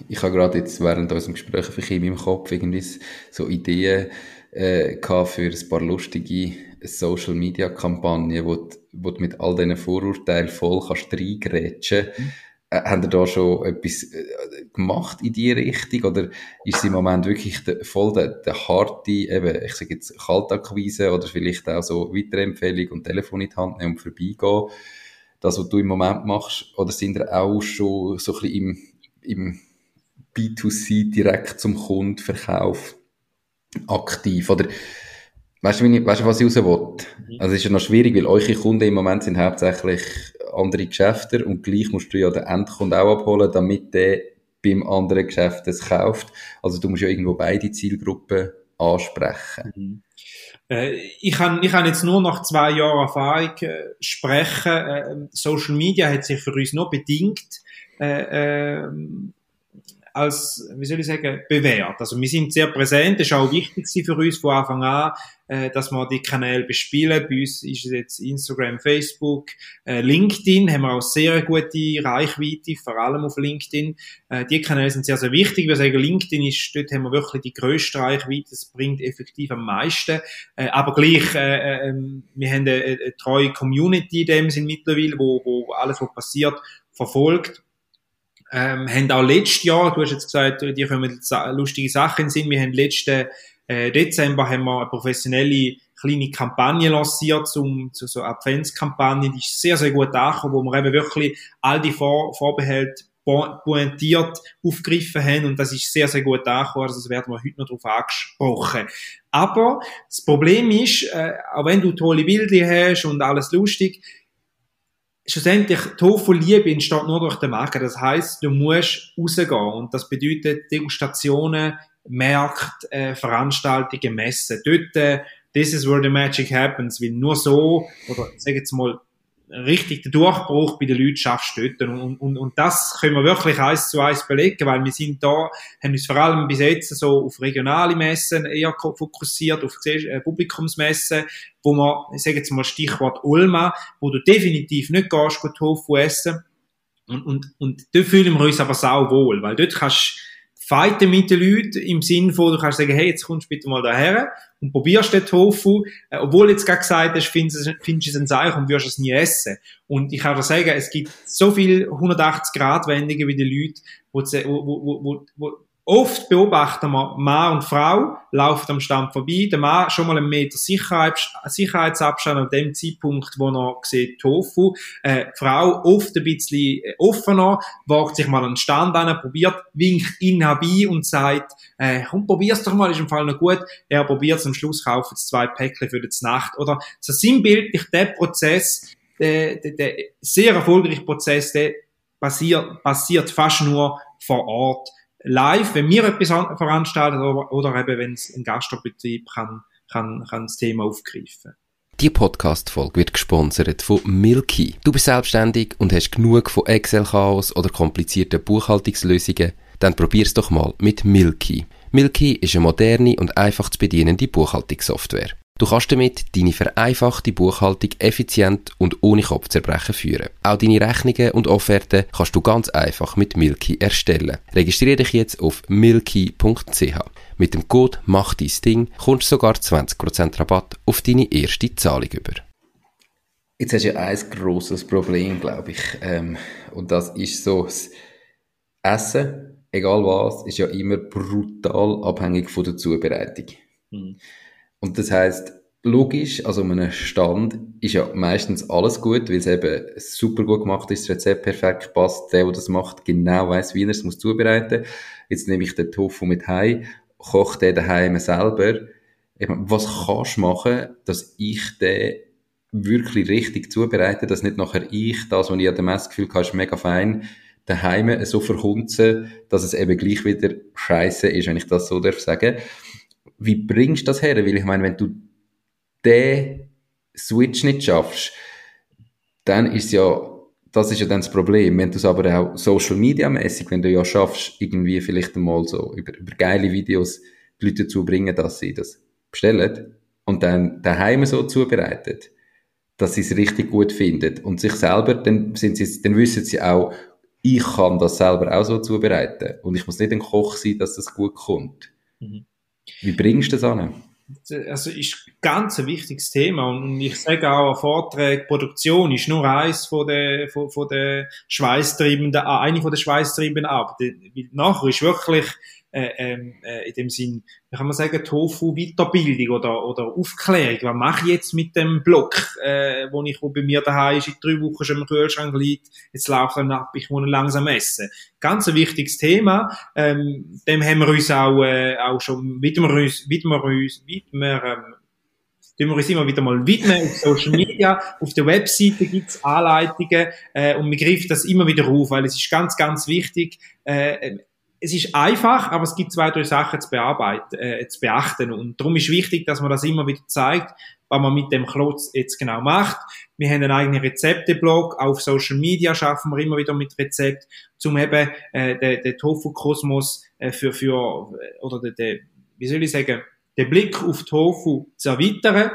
ich habe gerade jetzt während unserem Gespräch für in meinem Kopf irgendwie so Ideen äh, gehabt für ein paar lustige Social Media Kampagnen, wo, du, wo du mit all diesen Vorurteilen voll kannst reingrätschen. Mhm. Äh, haben ihr da schon etwas äh, gemacht in die Richtung oder ist es im Moment wirklich der, voll der, der harte, eben, ich sage jetzt Kaltakquise oder vielleicht auch so Weiterempfehlung und Telefon in die Hand nehmen und vorbeigehen? Das, was du im Moment machst, oder sind ihr auch schon so ein bisschen im im B2C direkt zum Kunden Verkauf aktiv? Oder weißt du, weißt was ich raus will? Mhm. Also es ist ja noch schwierig, weil eure Kunden im Moment sind hauptsächlich andere Geschäfte und gleich musst du ja den Endkunden auch abholen, damit der beim anderen Geschäft es kauft. Also du musst ja irgendwo beide Zielgruppen ansprechen. Mhm. Äh, ich kann, ich kann jetzt nur nach zwei Jahren Erfahrung äh, sprechen. Äh, Social Media hat sich für uns nur bedingt äh, äh, als, wie soll ich sagen, bewährt. Also wir sind sehr präsent, das ist auch wichtig für uns von Anfang an, äh, dass wir die Kanäle bespielen. Bei uns ist es jetzt Instagram, Facebook, äh, LinkedIn, haben wir auch sehr gute Reichweite, vor allem auf LinkedIn. Äh, die Kanäle sind sehr, sehr wichtig. Wir sagen, LinkedIn ist, dort haben wir wirklich die grösste Reichweite, das bringt effektiv am meisten. Äh, aber gleich, äh, äh, ähm, wir haben eine, eine treue Community in dem Sinn mittlerweile, wo, wo alles, was passiert, verfolgt ähm, haben auch letztes Jahr, du hast jetzt gesagt, dir kommen lustige Sachen in Sinn, wir haben letzten äh, Dezember haben wir eine professionelle kleine Kampagne lanciert zum, zu so Adventskampagne, die ist sehr, sehr gut angekommen, wo wir eben wirklich all die Vor Vorbehalte pointiert aufgegriffen haben. Und das ist sehr, sehr gut angekommen, also das werden wir heute noch darauf angesprochen. Aber das Problem ist, äh, auch wenn du tolle Bilder hast und alles lustig, schlussendlich, Tofu Liebe entsteht nur durch den Markt. Das heißt, du musst rausgehen. Und das bedeutet Degustationen, Märkte, äh, Veranstaltungen, Messen. Dort, äh, this is where the magic happens. Weil nur so, oder sag jetzt mal, richtig den Durchbruch bei den Leuten schaffst dort. Und, und, und das können wir wirklich eins zu eins belegen, weil wir sind da, haben uns vor allem bis jetzt so auf regionale Messen eher fokussiert, auf äh, Publikumsmessen, wo man, ich sage jetzt mal Stichwort Ulma, wo du definitiv nicht gehst, gut Tofu essen. Und, und, und dort fühlen wir uns aber sau wohl, weil dort kannst fighten mit den Leuten im Sinn von, du kannst sagen, hey, jetzt kommst du bitte mal daher und probierst den Tofu, äh, obwohl jetzt gerade gesagt hast, findest du es ein Zeichen und wirst es nie essen. Und ich kann dir sagen, es gibt so viel 180-Grad-Wendungen wie die Leute, wo, wo, wo, wo, Oft beobachten wir Mann und Frau, laufen am Stand vorbei, der Mann schon mal einen Meter Sicherheits Sicherheitsabstand an dem Zeitpunkt, wo er sieht Tofu, äh, die Frau oft ein bisschen äh, offener, wagt sich mal an den Stand an, probiert, winkt ihn herbei und sagt, äh, komm, probier's doch mal, ist im Fall noch gut. Er probiert am Schluss, kauft zwei Päckchen für die Nacht. Oder so sinnbildlich der Prozess, der, der, der sehr erfolgreiche Prozess, der passiert, passiert fast nur vor Ort live, wenn wir etwas veranstalten oder, oder eben, wenn es ein Gastbetrieb kann, kann, kann das Thema aufgreifen. Die Podcast-Folge wird gesponsert von Milky. Du bist selbstständig und hast genug von Excel-Chaos oder komplizierten Buchhaltungslösungen? Dann probier's doch mal mit Milky. Milky ist eine moderne und einfach zu bedienende Buchhaltungssoftware. Du kannst damit deine vereinfachte Buchhaltung effizient und ohne Kopfzerbrechen führen. Auch deine Rechnungen und Offerten kannst du ganz einfach mit Milky erstellen. Registriere dich jetzt auf milky.ch. Mit dem Code Mach dein Ding kommst du sogar 20% Rabatt auf deine erste Zahlung über. Jetzt hast du ja ein grosses Problem, glaube ich. Ähm, und das ist so, das Essen, egal was, ist ja immer brutal abhängig von der Zubereitung. Mhm. Und das heißt, logisch, also um einen Stand ist ja meistens alles gut, weil es eben super gut gemacht ist, das Rezept perfekt passt, der, der das macht, genau weiß, wie er es muss zubereiten. Jetzt nehme ich den Tofu mit heim, koche den daheim selber. Was kannst du machen, dass ich den wirklich richtig zubereite, dass nicht nachher ich, das, was ich an dem Messgefühl habe, ist mega fein, daheim so verhunzen, dass es eben gleich wieder scheiße ist, wenn ich das so darf sagen wie bringst du das her? Weil ich meine, wenn du den Switch nicht schaffst, dann ist ja, das ist ja dann das Problem. Wenn du es aber auch Social Media mäßig, wenn du ja schaffst, irgendwie vielleicht einmal so über, über geile Videos die Leute dazu bringen, dass sie das bestellen und dann daheim so zubereiten, dass sie es richtig gut finden und sich selber, dann sind sie, dann wissen sie auch, ich kann das selber auch so zubereiten und ich muss nicht ein Koch sein, dass das gut kommt. Mhm. Wie bringst du das an? Also ist ganz ein wichtiges Thema und ich sage auch, Vorträge, Produktion ist nur eins von der, von, von der schweißtreibenden, eine von der schweißtreibenden Arbeiten. Nachher ist wirklich äh, ähm, äh, in dem Sinn, wie kann man sagen, Tofu-Weiterbildung oder, oder Aufklärung. Was mache ich jetzt mit dem Block, äh, wo ich wo bei mir daheim ist, in drei Wochen schon im Kühlschrank liegt, jetzt laufe ich ab, ich muss langsam essen. Ganz ein wichtiges Thema. Ähm, dem haben wir uns auch, äh, auch schon, widmen wir uns, widmen wir uns, widmen wir, ähm, tun wir uns immer wieder mal widmen auf Social Media, auf der Webseite gibt's Anleitungen äh, und wir greifen das immer wieder auf, weil es ist ganz, ganz wichtig, äh, es ist einfach, aber es gibt zwei, drei Sachen zu bearbeiten, äh, zu beachten. Und darum ist wichtig, dass man das immer wieder zeigt, was man mit dem Klotz jetzt genau macht. Wir haben einen eigenen Rezepteblog, auf Social Media schaffen wir immer wieder mit Rezept, zum eben äh, den, den Tofu-Kosmos äh, für, für, oder den, den, wie soll ich sagen, den Blick auf Tofu zu erweitern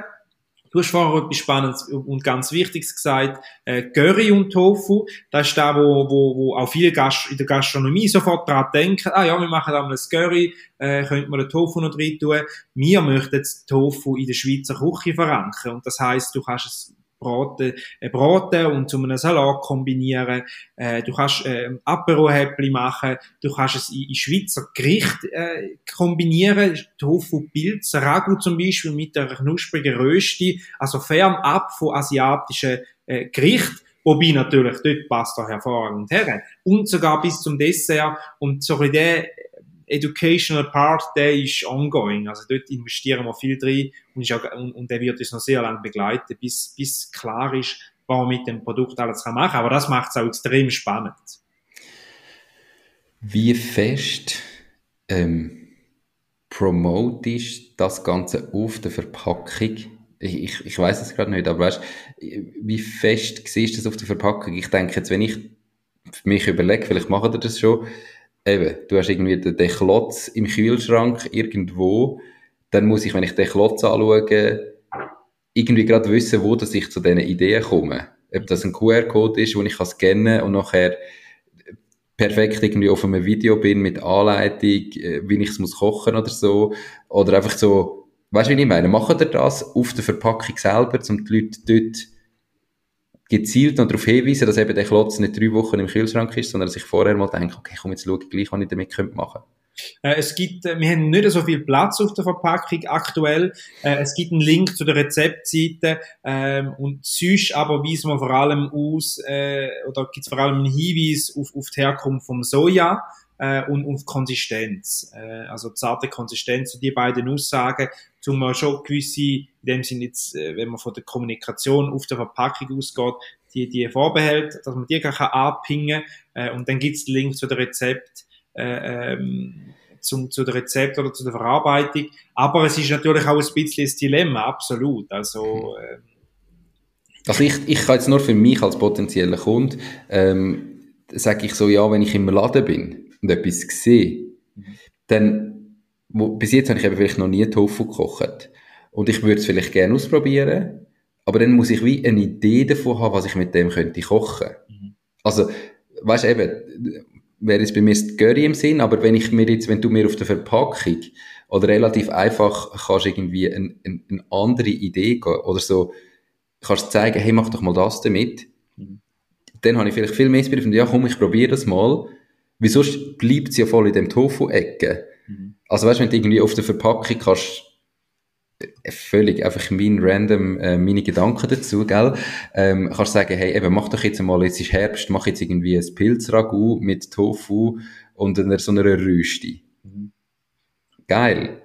Du hast vorher etwas Spannendes und ganz Wichtiges gesagt, äh, Curry und Tofu. Das ist da, wo, wo, wo auch viele Gast in der Gastronomie sofort dran denken, ah ja, wir machen da mal ein Curry, äh, könnte man den Tofu noch drin tun. Wir möchten jetzt Tofu in der Schweizer Küche verankern. Und das heißt, du kannst es braten, äh, braten und zu einem Salat kombinieren. Äh, du kannst äh, Apero-Häppli machen. Du kannst es in, in Schweizer Gericht äh, kombinieren. Tofu Pilz, Ragu zum Beispiel mit einer knusprigen Rösti. Also fernab von asiatischen äh, Gerichten. Wobei natürlich, dort passt er hervorragend her. Und sogar bis zum Dessert. Und so ein bisschen Educational Part, der ist ongoing. Also dort investieren wir viel drin und, auch, und, und der wird uns noch sehr lange begleiten, bis, bis klar ist, was man mit dem Produkt alles kann machen. Aber das macht es auch extrem spannend. Wie fest ähm, promotest das Ganze auf der Verpackung? Ich, ich, ich weiß es gerade nicht, aber weißt, wie fest siehst du das auf der Verpackung? Ich denke jetzt, wenn ich mich überlege, vielleicht macht ihr das schon, eben, du hast irgendwie den, den Klotz im Kühlschrank irgendwo, dann muss ich, wenn ich den Klotz anschaue, irgendwie gerade wissen, wo dass ich zu diesen Ideen komme. Ob das ein QR-Code ist, den ich kann scannen und nachher perfekt irgendwie auf einem Video bin mit Anleitung, äh, wie ich es muss kochen oder so. Oder einfach so, weißt du, wie ich meine? Machen ihr das auf der Verpackung selber, um die Leute dort gezielt noch darauf hinweisen, dass eben der Klotz nicht drei Wochen im Kühlschrank ist, sondern dass ich vorher mal denke, okay, komm, jetzt schaue ich gleich, was ich damit machen könnte. Äh, es gibt, äh, wir haben nicht so viel Platz auf der Verpackung aktuell. Äh, es gibt einen Link zu der Rezeptseite ähm, und sonst aber weisen wir vor allem aus, oder gibt es vor allem einen Hinweis auf, auf die Herkunft vom Soja und auf Konsistenz. Also zarte Konsistenz und die beiden Aussagen um mal schon gewisse, in dem Sinne jetzt, äh, wenn man von der Kommunikation auf der Verpackung ausgeht, die, die vorbehält, dass man die kann anpingen äh, und dann gibt's den Link zu der Rezept, äh, ähm, zum, zu der Rezept oder zu der Verarbeitung. Aber es ist natürlich auch ein bisschen ein Dilemma, absolut. Also, äh, also ich, ich kann jetzt nur für mich als potenzieller Kunde, ähm, sage ich so, ja, wenn ich im Laden bin und etwas sehe, mhm. dann, wo, bis jetzt habe ich eben vielleicht noch nie Tofu gekocht. Und ich würde es vielleicht gerne ausprobieren, aber dann muss ich wie eine Idee davon haben, was ich mit dem könnte kochen. Mhm. Also, weißt du eben, wäre jetzt bei mir das Curry im Sinn, aber wenn ich mir jetzt, wenn du mir auf der Verpackung oder relativ einfach kannst irgendwie eine, eine, eine andere Idee gehen oder so, kannst zeigen, hey, mach doch mal das damit, mhm. dann habe ich vielleicht viel mehr Inspiration, ja komm, ich probiere das mal, wieso bleibt es ja voll in dem Tofu-Ecke. Mhm. Also weißt du, wenn du irgendwie auf der Verpackung kannst äh, völlig einfach mein random äh, meine Gedanken dazu, gell? Ähm, kannst sagen, hey, eben mach doch jetzt mal, jetzt ist Herbst, mach jetzt irgendwie ein Pilzragout mit Tofu und einer so einer Rüste. Mhm. Geil.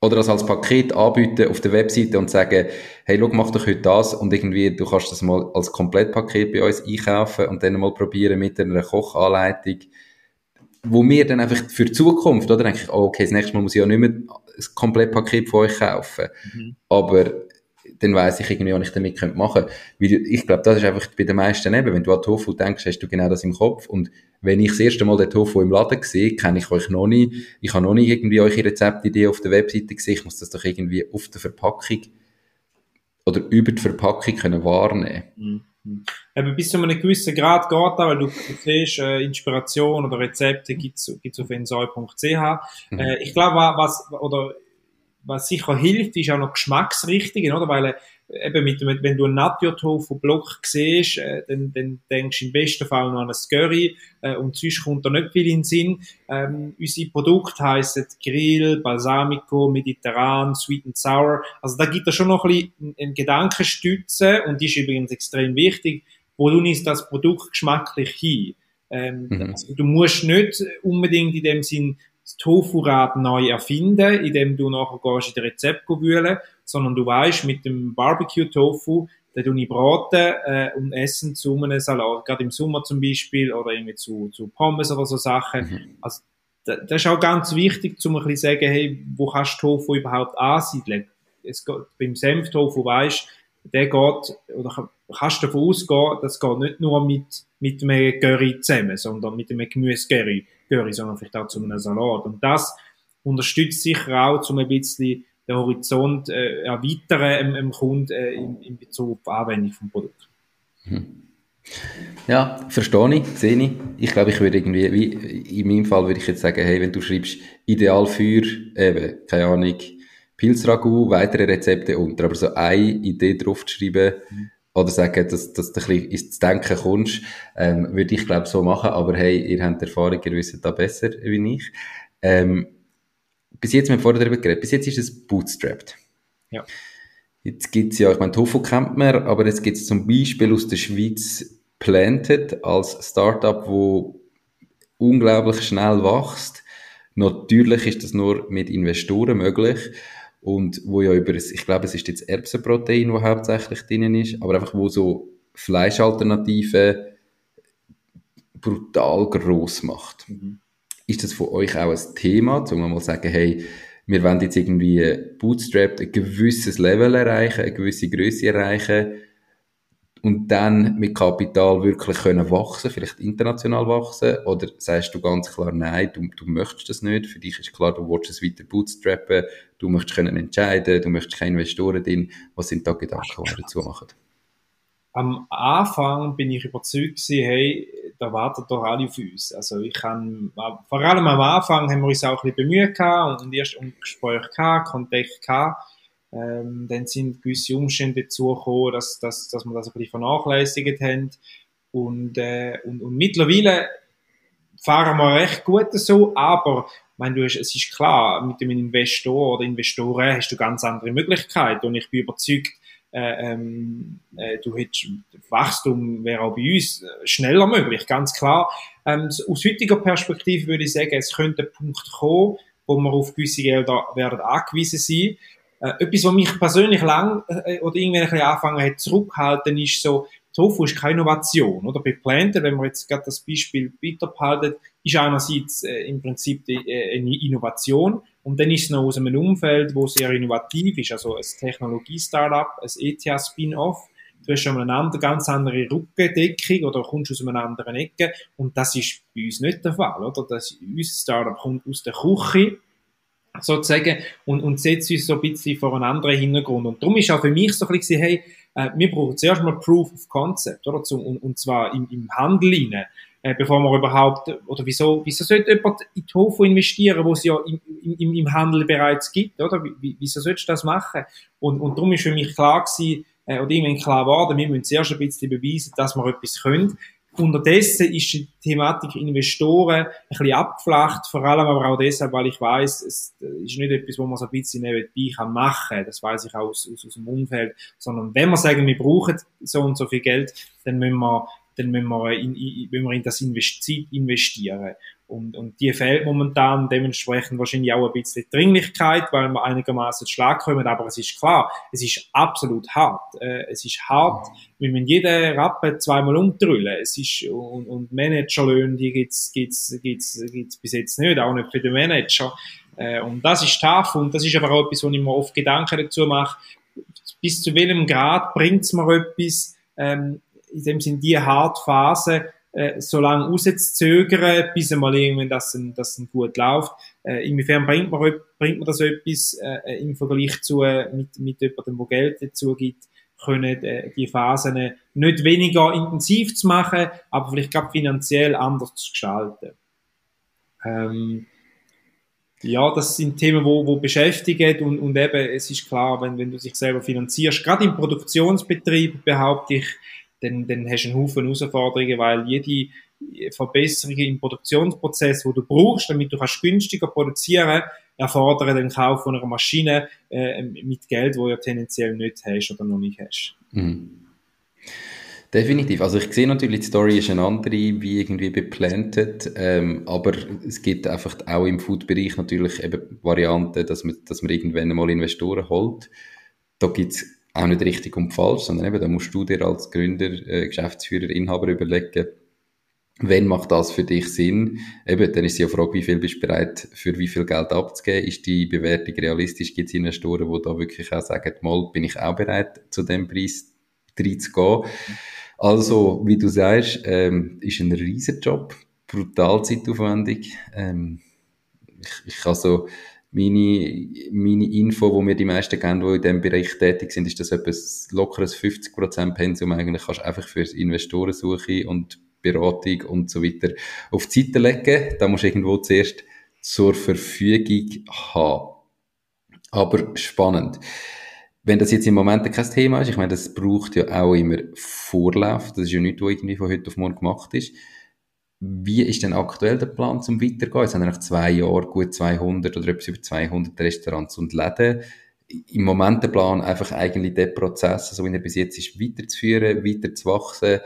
Oder das als Paket anbieten auf der Webseite und sagen, hey, schau, mach doch heute das und irgendwie, du kannst das mal als Komplettpaket bei uns einkaufen und dann mal probieren mit einer Kochanleitung wo mir dann einfach für die Zukunft, oder, denke ich, oh, okay, das nächste Mal muss ich ja nicht mehr ein Komplettpaket von euch kaufen. Mhm. Aber dann weiss ich irgendwie, was ich damit könnte machen könnte. Ich glaube, das ist einfach bei den meisten eben, wenn du an Tofu denkst, hast du genau das im Kopf. Und wenn ich das erste Mal den Tofu im Laden sehe, kenne ich euch noch nicht. Ich habe noch nicht irgendwie eure Rezeptidee auf der Webseite gesehen. Ich muss das doch irgendwie auf der Verpackung oder über die Verpackung können wahrnehmen. Mhm. Eben bis zu einem gewissen Grad geht da, weil du, du siehst, äh, Inspiration oder Rezepte gibt's gibt's auf nsoi.ch. Mhm. Äh, ich glaube, was, oder, was sicher hilft, ist auch noch Geschmacksrichtungen, oder? Weil, äh, eben mit, wenn du einen Natio-Tofu-Block siehst, äh, dann, dann denkst du im besten Fall noch an ein Curry, äh, und sonst kommt da nicht viel in den Sinn. Ähm, unsere Produkte heissen Grill, Balsamico, Mediterran, Sweet and Sour. Also da gibt es schon noch ein bisschen eine Gedankenstütze, und die ist übrigens extrem wichtig, wo du nimmst das Produkt geschmacklich hin. Ähm, mhm. also du musst nicht unbedingt in dem Sinn das Tofu-Rad neu erfinden, indem du nachher gehst in das Rezept wühlen, sondern du weißt, mit dem Barbecue-Tofu, den tue ich braten äh, und essen zu einem Salat, gerade im Sommer zum Beispiel, oder irgendwie zu, zu Pommes oder so Sachen. Mhm. Also, das ist auch ganz wichtig, um ein bisschen zu sagen, hey, wo kannst du Tofu überhaupt ansiedeln? Es geht, beim Senftofu weisst, der geht, oder kannst du davon ausgehen, das geht nicht nur mit, mit einem Curry zusammen, sondern mit einem Gemüse-Curry, Curry, sondern vielleicht auch zu einem Salat. Und das unterstützt sicher auch, um ein bisschen den Horizont äh, erweitern im, im Kunden äh, in, in Bezug auf die Anwendung des Produkts. Hm. Ja, verstehe ich, sehe ich. Ich glaube, ich würde irgendwie, wie in meinem Fall würde ich jetzt sagen, hey, wenn du schreibst, ideal für, eben, keine Ahnung, Pilzragout, weitere Rezepte unter, aber so eine Idee drauf zu schreiben, mhm. Oder sagen, dass, dass du ein bisschen ins Denken kommst, ähm, würde ich glaube so machen, aber hey, ihr habt Erfahrung, ihr wisst da besser wie ich. Ähm, bis jetzt, wir haben vorher darüber geredet, bis jetzt ist es bootstrapped. Ja. Jetzt gibt's ja, ich meine, Tofu kennt man, aber jetzt gibt's zum Beispiel aus der Schweiz Planted als Startup, wo unglaublich schnell wächst. Natürlich ist das nur mit Investoren möglich und wo ja über, ich glaube, es ist jetzt Erbsenprotein, wo hauptsächlich drinnen ist, aber einfach wo so Fleischalternativen brutal groß macht. Mhm. Ist das für euch auch ein Thema, um mal zu sagen, hey, wir wollen jetzt irgendwie bootstrapped ein gewisses Level erreichen, eine gewisse Größe erreichen und dann mit Kapital wirklich können wachsen, vielleicht international wachsen, oder sagst du ganz klar, nein, du, du möchtest das nicht, für dich ist klar, du willst es weiter bootstrappen, du möchtest können entscheiden, du möchtest keine Investoren drin, was sind da Gedanken, die dazu machen? am Anfang bin ich überzeugt gewesen, hey, da warten doch alle auf uns. Also ich kann, vor allem am Anfang haben wir uns auch ein bisschen bemüht gehabt und erst um Gespräche gehabt, Kontakt gehabt. Ähm, dann sind gewisse Umstände dazugekommen, dass, dass, dass wir das ein bisschen vernachlässigt haben. Und, äh, und, und mittlerweile fahren wir recht gut so, aber meine, du hast, es ist klar, mit dem Investor oder Investoren hast du ganz andere Möglichkeiten und ich bin überzeugt, äh, ähm, äh, du hättest, Wachstum wäre auch bei uns schneller möglich, ganz klar. Ähm, aus heutiger Perspektive würde ich sagen, es könnte ein Punkt kommen, wo wir auf gewisse Gelder werden angewiesen sein. Äh, etwas, was mich persönlich lang äh, oder irgendwie ein bisschen angefangen hat zurückhalten, ist so, Tofu ist keine Innovation, oder? Bei Planter, wenn wir jetzt gerade das Beispiel weiterbehalten, ist einerseits äh, im Prinzip die, äh, eine Innovation und dann ist es noch aus einem Umfeld, wo sehr innovativ ist, also ein Technologie-Startup, ein ETH-Spin-Off, du hast schon eine ganz andere Rückendeckung oder kommst aus einer anderen Ecke und das ist bei uns nicht der Fall, oder? Das, unser Startup kommt aus der Küche, sozusagen, und, und setzt uns so ein bisschen vor einen anderen Hintergrund. Und darum ist auch für mich so ein bisschen, hey, äh, wir brauchen zuerst mal Proof of Concept, oder? Und, und zwar im, im Handel hinein, äh, bevor wir überhaupt, oder wieso, wieso sollte jemand in Tofu investieren, wo es ja im, im, im Handel bereits gibt, oder? Wie, wieso sollst du das machen? Und, und darum ist für mich klar gewesen, äh, oder irgendwann klar geworden, wir müssen zuerst ein bisschen beweisen, dass wir etwas können. Unterdessen ist die Thematik Investoren ein bisschen abgeflacht, vor allem aber auch deshalb, weil ich weiß, es ist nicht etwas, wo man so ein bisschen nebenbei kann machen. Das weiß ich auch aus, aus, aus dem Umfeld. Sondern wenn wir sagen, wir brauchen so und so viel Geld, dann müssen wir, dann müssen wir in, in, wenn wir in das Invest investieren. Und, und die fehlt momentan dementsprechend wahrscheinlich auch ein bisschen Dringlichkeit, weil wir einigermaßen Schlag kommen. Aber es ist klar, es ist absolut hart. Äh, es ist hart. Wir müssen jeden Rappen zweimal umdrüllen. Es ist, und, und Managerlöhne, die gibt's, gibt's, gibt's, gibt's bis jetzt nicht, auch nicht für den Manager. Äh, und das ist tough und das ist aber auch etwas, wo ich mir oft Gedanken dazu mache. Bis zu welchem Grad bringt's mir etwas, ähm, in dem sind die harte Phase, äh, so lange rauszuzögern, bis einmal irgendwann das, das gut läuft. Äh, inwiefern bringt man, bringt man das etwas äh, im Vergleich zu äh, mit, mit jemandem, der Geld dazu gibt, können äh, die Phasen nicht weniger intensiv zu machen, aber vielleicht gerade finanziell anders zu gestalten. Ähm, ja, das sind Themen, wo, wo beschäftigen und, und eben, es ist klar, wenn, wenn du dich selber finanzierst, gerade im Produktionsbetrieb behaupte ich, dann, dann hast du einen Haufen Herausforderungen, weil jede Verbesserung im Produktionsprozess, wo du brauchst, damit du kannst günstiger produzieren, erfordern den Kauf von einer Maschine äh, mit Geld, wo du ja tendenziell nicht hast oder noch nicht hast. Mhm. Definitiv. Also ich sehe natürlich, die Story ist eine andere, wie irgendwie beplantet, ähm, aber es gibt einfach auch im Food-Bereich natürlich eben Varianten, dass man, dass man irgendwann mal Investoren holt. Da gibt's auch nicht richtig und falsch, sondern eben, da musst du dir als Gründer, äh, Geschäftsführer, Inhaber überlegen, wenn macht das für dich Sinn? Eben, dann ist die Frage, wie viel bist du bereit, für wie viel Geld abzugeben? Ist die Bewertung realistisch? Gibt es Investoren, die da wirklich auch sagen, mal, bin ich auch bereit, zu dem Preis reinzugehen? Also, wie du sagst, ähm, ist ein riesen Job, brutal zeitaufwendig. Ähm, ich, ich also, meine, meine Info, wo mir die meisten kennen, die in diesem Bereich tätig sind, ist, dass etwas lockeres 50% Pensum eigentlich kannst einfach für Investorensuche und Beratung und so weiter auf die Seite legen. Da musst du irgendwo zuerst zur Verfügung haben. Aber spannend. Wenn das jetzt im Moment kein Thema ist, ich meine, das braucht ja auch immer Vorlauf, das ist ja nichts, was irgendwie von heute auf morgen gemacht ist wie ist denn aktuell der Plan zum Weitergehen? Es sind nach zwei Jahren gut 200 oder etwas über 200 Restaurants und Läden. Im Moment der Plan einfach eigentlich den Prozess, so wie er bis jetzt ist, weiterzuführen, weiter zu wachsen,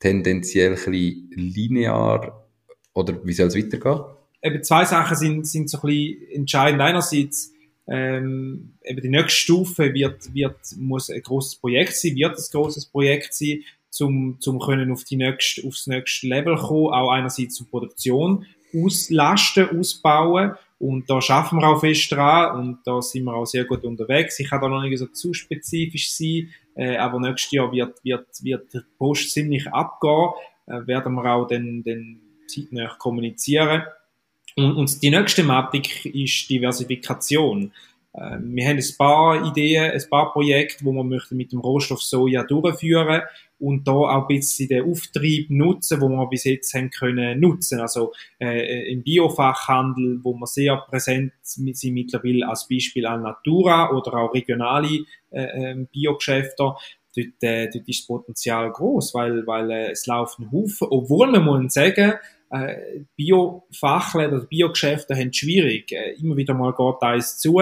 tendenziell ein bisschen linear oder wie soll es weitergehen? Eben zwei Sachen sind, sind so ein bisschen entscheidend. Einerseits ähm, eben die nächste Stufe wird, wird, muss ein großes Projekt sein, wird ein großes Projekt sein zum, zum können auf die nächste, aufs nächste Level kommen, auch einerseits zur Produktion auslasten, ausbauen. Und da schaffen wir auch fest dran und da sind wir auch sehr gut unterwegs. Ich kann da noch nicht so zu spezifisch sein, äh, aber nächstes Jahr wird, wird, wird der Post ziemlich abgehen, äh, werden wir auch dann, dann zeitnah kommunizieren. Und, und die nächste Thematik ist Diversifikation. Äh, wir haben ein paar Ideen, ein paar Projekte, wo wir möchten mit dem Rohstoff Soja durchführen und da auch ein bisschen den Auftrieb nutzen, wo wir bis jetzt haben können nutzen. Also äh, im Biofachhandel, wo wir sehr präsent sind mittlerweile als Beispiel an Natura oder auch regionale äh, ähm, Biogeschäfte. Dort, äh, dort ist das Potenzial groß, weil, weil äh, es laufen Haufen, obwohl man muss sagen, äh, Biofachläden oder Biogeschäfte haben es schwierig. Äh, immer wieder mal geht eins zu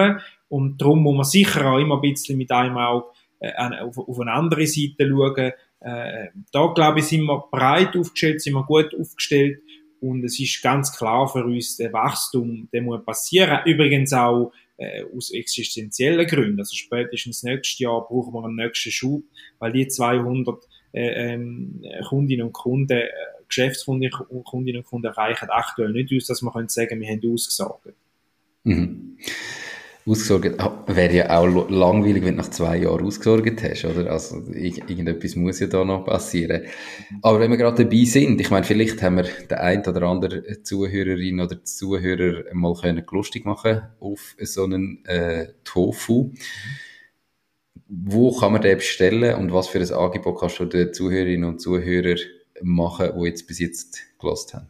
und darum muss man sicher auch immer ein bisschen mit einem Auge äh, auf, auf eine andere Seite schauen, äh, da glaube ich, sind wir breit aufgestellt, sind wir gut aufgestellt und es ist ganz klar für uns, der Wachstum, der muss passieren. Übrigens auch äh, aus existenziellen Gründen. Also spätestens nächstes Jahr brauchen wir einen nächsten Schub, weil die 200 äh, ähm, Kundinnen und Kunden, äh, Geschäftskundinnen und Kundinnen und Kunden erreichen aktuell nicht aus, dass man können sagen, wir haben ausgesorgt. Mhm ausgesorgt. Ah, wäre ja auch langweilig, wenn du nach zwei Jahren ausgesorgt hast, oder? Also, irgendetwas muss ja da noch passieren. Aber wenn wir gerade dabei sind, ich meine, vielleicht haben wir den einen oder anderen Zuhörerin oder Zuhörer mal können lustig machen auf so einen äh, Tofu. Wo kann man den bestellen und was für ein Angebot kannst du den Zuhörerinnen und Zuhörern machen, die jetzt bis jetzt gelost haben?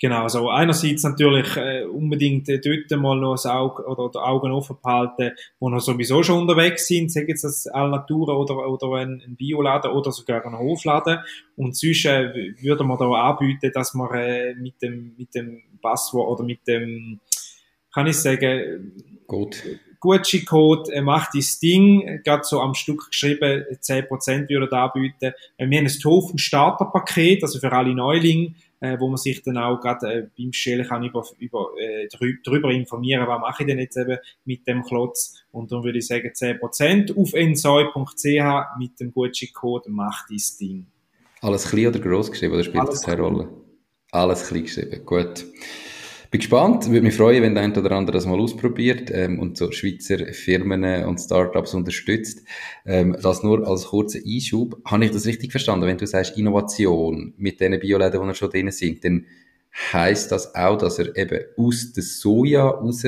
Genau, also einerseits natürlich äh, unbedingt äh, dort mal noch das Auge oder die Augen offen behalten, wo noch sowieso schon unterwegs sind, sagen jetzt das Alnatura oder, oder ein, ein Bioladen oder sogar ein Hofladen. Und sonst äh, würde man da anbieten, dass man äh, mit dem mit dem Passwort oder mit dem, kann ich sagen, Gut. Gucci-Code äh, macht das Ding, gerade so am Stück geschrieben, 10% würde anbieten. Äh, wir haben ein Tofu-Starterpaket, also für alle Neulinge, äh, wo man sich dann auch gerade äh, beim Stellen kann über, über, äh, drüber informieren, was mache ich denn jetzt eben mit dem Klotz. Und dann würde ich sagen 10% auf ensoi.ch mit dem Gucci-Code macht das Ding. Alles klein oder gross geschrieben, oder spielt Alles das keine Rolle? Alles klein geschrieben, gut. Bin gespannt, würde mich freuen, wenn der ein oder andere das mal ausprobiert ähm, und so Schweizer Firmen und Startups unterstützt. Ähm, das nur als kurzer Einschub. Habe ich das richtig verstanden? Wenn du sagst Innovation mit den Bioläden, die schon drin sind, dann heißt das auch, dass er eben aus der Soja raus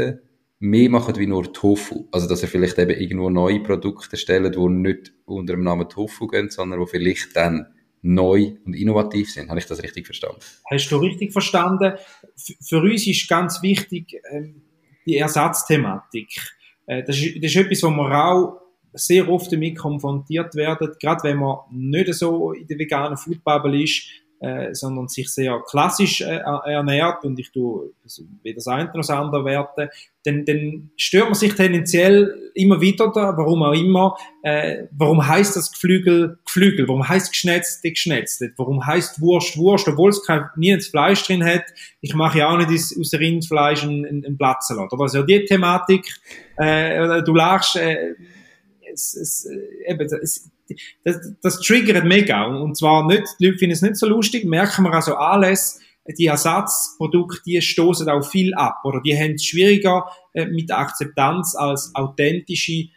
mehr macht wie nur Tofu. Also, dass er vielleicht eben irgendwo neue Produkte stellt, die nicht unter dem Namen Tofu gehen, sondern wo vielleicht dann neu und innovativ sind. Habe ich das richtig verstanden? Hast du richtig verstanden? für uns ist ganz wichtig ähm, die Ersatzthematik. Äh, das, ist, das ist etwas, wo wir auch sehr oft damit konfrontiert werden, gerade wenn man nicht so in der veganen Foodbubble ist, äh, sondern sich sehr klassisch äh, ernährt und ich tue weder das eine noch das andere werte, dann, dann stört man sich tendenziell immer wieder da, warum auch immer, äh, warum heißt das Geflügel Geflügel, warum heißt Geschnetzte Geschnetzte, warum heißt Wurst Wurst, obwohl es kein, nie das Fleisch drin hat, ich mache ja auch nicht aus, aus Rindfleisch einen, einen Blattsalat, oder? Also die Thematik, äh, du lachst, äh, es, es, äh, eben, es, das, das triggert mega. Und zwar nicht, die Leute finden es nicht so lustig, merken wir also alles, die Ersatzprodukte, die stoßen auch viel ab, oder die haben es schwieriger äh, mit der Akzeptanz als authentische,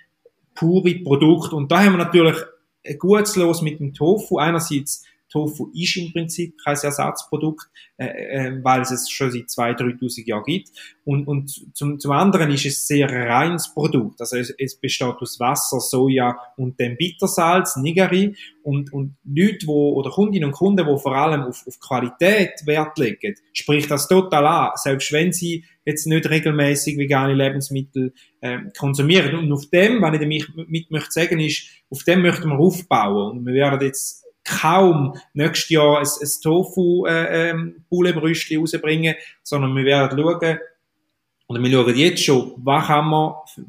pure Produkte. Und da haben wir natürlich ein gutes Los mit dem Tofu. Einerseits Tofu ist im Prinzip kein Ersatzprodukt, äh, äh, weil es es schon seit 2.000, 3.000 Jahren gibt. Und, und zum, zum anderen ist es ein sehr reines Produkt. Also es, es besteht aus Wasser, Soja und dem Bittersalz, Nigari. Und, und Leute, wo, oder Kundinnen und Kunden, die vor allem auf, auf Qualität Wert legen, spricht das total an. Selbst wenn sie jetzt nicht regelmäßig vegane Lebensmittel äh, konsumieren. Und auf dem, was ich damit mit möchte sagen, ist, auf dem möchten wir aufbauen. Und wir werden jetzt kaum nächstes Jahr ein, ein tofu äh, ähm, rausbringen, sondern wir werden schauen, oder wir schauen jetzt schon, was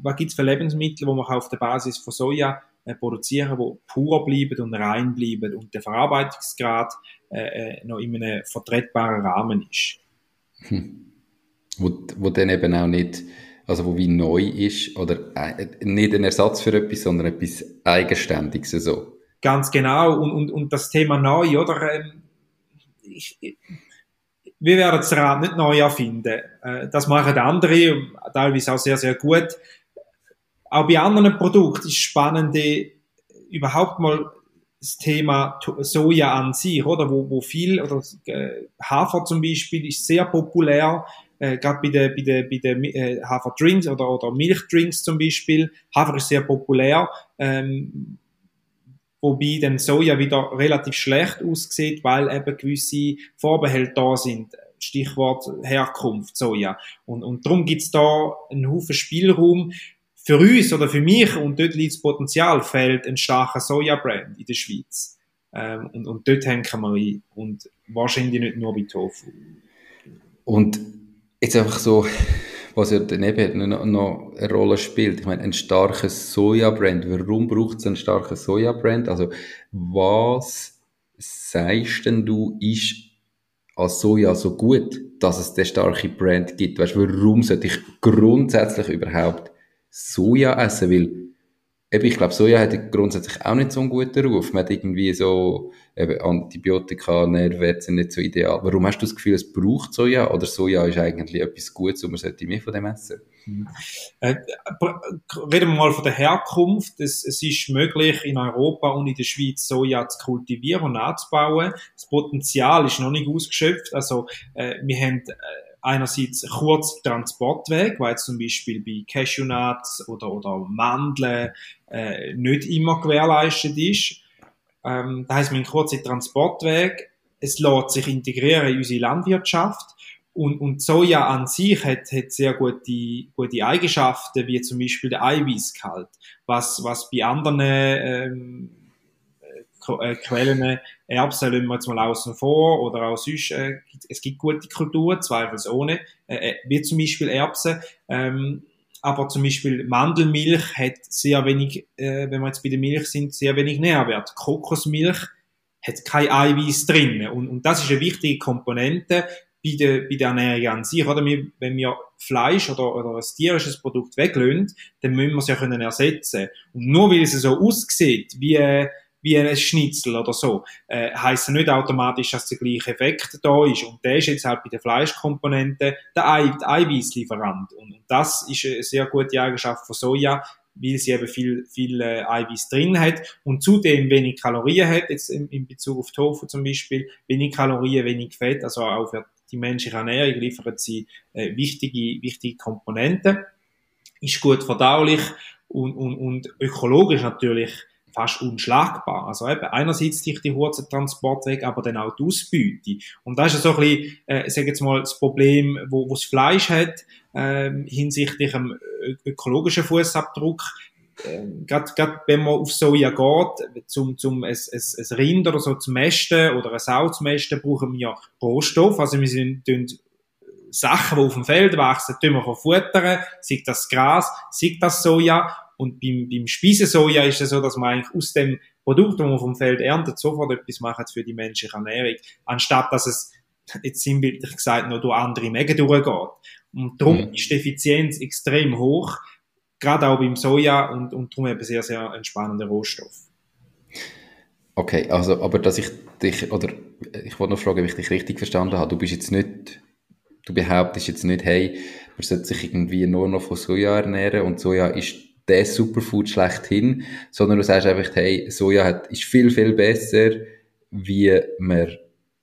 was gibt's für Lebensmittel, die man auf der Basis von Soja äh, produzieren, die pur bleiben und rein bleiben und der Verarbeitungsgrad äh, äh, noch in einem vertretbaren Rahmen ist. Hm. Wo, wo dann eben auch nicht, also wo wie neu ist, oder äh, nicht ein Ersatz für etwas, sondern etwas Eigenständiges, so. Ganz genau. Und, und, und das Thema neu, oder? Ähm, ich, wir werden das Rad nicht neu erfinden. Äh, das machen andere, teilweise auch sehr, sehr gut. Auch bei anderen Produkten ist spannend, überhaupt mal das Thema Soja an sich, oder? Wo, wo viel, oder äh, Hafer zum Beispiel ist sehr populär, äh, gerade bei den, bei den, bei den äh, Haferdrinks oder, oder Milchdrinks zum Beispiel. Hafer ist sehr populär. Ähm, wobei dann Soja wieder relativ schlecht aussieht, weil eben gewisse Vorbehalte da sind. Stichwort Herkunft Soja. Und, und darum gibt's da einen Haufen Spielraum. Für uns oder für mich, und dort liegt das Potenzial, fehlt ein starker Soja-Brand in der Schweiz. Ähm, und, und dort hängen wir ein. Und wahrscheinlich nicht nur bei Tofu. Und jetzt einfach so, was ja daneben noch, eine Rolle spielt. Ich meine, ein starkes Soja-Brand. Warum braucht es ein starkes Soja-Brand? Also, was sagst denn du, ist als Soja so gut, dass es den starke Brand gibt? Weißt, warum sollte ich grundsätzlich überhaupt Soja essen, weil eben, ich glaube, Soja hat grundsätzlich auch nicht so einen guten Ruf. Man hat irgendwie so eben Antibiotika, Nährwerte sind nicht so ideal. Warum hast du das Gefühl, es braucht Soja oder Soja ist eigentlich etwas Gutes und man sollte mehr von dem essen? Äh, reden wir mal von der Herkunft. Es, es, ist möglich, in Europa und in der Schweiz Soja zu kultivieren und anzubauen. Das Potenzial ist noch nicht ausgeschöpft. Also, äh, wir haben äh, einerseits kurze Transportweg, weil zum Beispiel bei Cashewnuts oder, oder Mandeln äh, nicht immer gewährleistet ist. Ähm, das heisst, wir haben kurze Transportweg. Es lässt sich integrieren in unsere Landwirtschaft. Und, und Soja an sich hat, hat sehr gute, gute Eigenschaften, wie zum Beispiel der Eiweißgehalt, was, was bei anderen ähm, äh, Quellen Erbsen lassen wir jetzt mal außen vor oder auch sonst, äh, es gibt gute Kulturen, zweifelsohne, äh, äh, wie zum Beispiel Erbsen, ähm, aber zum Beispiel Mandelmilch hat sehr wenig, äh, wenn wir jetzt bei der Milch sind, sehr wenig Nährwert. Kokosmilch hat kein Eiweiß drin und, und das ist eine wichtige Komponente bei der, bei der Ernährung an sich. Oder wir, wenn wir Fleisch oder, oder ein tierisches Produkt weglösen, dann müssen wir es ja können ersetzen. Und nur weil es so aussieht, wie wie ein Schnitzel oder so, äh, heisst nicht automatisch, dass der gleiche Effekt da ist. Und der ist jetzt halt bei der Fleischkomponente der, Ei der Eiweißlieferant. Und, und das ist eine sehr gute Eigenschaft von Soja, weil sie eben viel, viel äh, Eiweiß drin hat und zudem wenig Kalorien hat, jetzt in, in Bezug auf Tofu zum Beispiel, wenig Kalorien, wenig Fett, also auch für die menschliche Ernährung liefert sie äh, wichtige, wichtige Komponenten, ist gut verdaulich und, und, und ökologisch natürlich fast unschlagbar. Also eben, einerseits die kurze Transportweg, aber dann auch die Ausbeute. Und das ist so ein bisschen, äh, sag jetzt mal, das Problem, wo, wo das Fleisch hat, äh, hinsichtlich dem ökologischen Fußabdruck. Äh, Gerade wenn man auf Soja geht, zum, zum ein, ein, ein Rind oder so zu mästen oder eine Sau zu mästen, brauchen wir Rohstoff. Also wir sind, Sachen, die auf dem Feld wachsen, tun wir verfuttern, sei das Gras, sei das Soja und beim, beim Speisesoja ist es so, dass man eigentlich aus dem Produkt, das man vom Feld erntet, sofort etwas macht für die menschliche Ernährung, anstatt dass es, jetzt sinnbildlich gesagt, noch durch andere Mägen durchgeht. Und darum mhm. ist die Effizienz extrem hoch, gerade auch beim Soja und, und darum eben sehr, sehr entspannender Rohstoff. Okay, also, aber dass ich dich, oder ich wollte noch fragen, ob ich dich richtig verstanden habe. Du bist jetzt nicht, du behauptest jetzt nicht, hey, man sollte sich irgendwie nur noch von Soja ernähren und Soja ist der Superfood schlechthin, sondern du sagst einfach, hey, Soja hat, ist viel, viel besser, wie man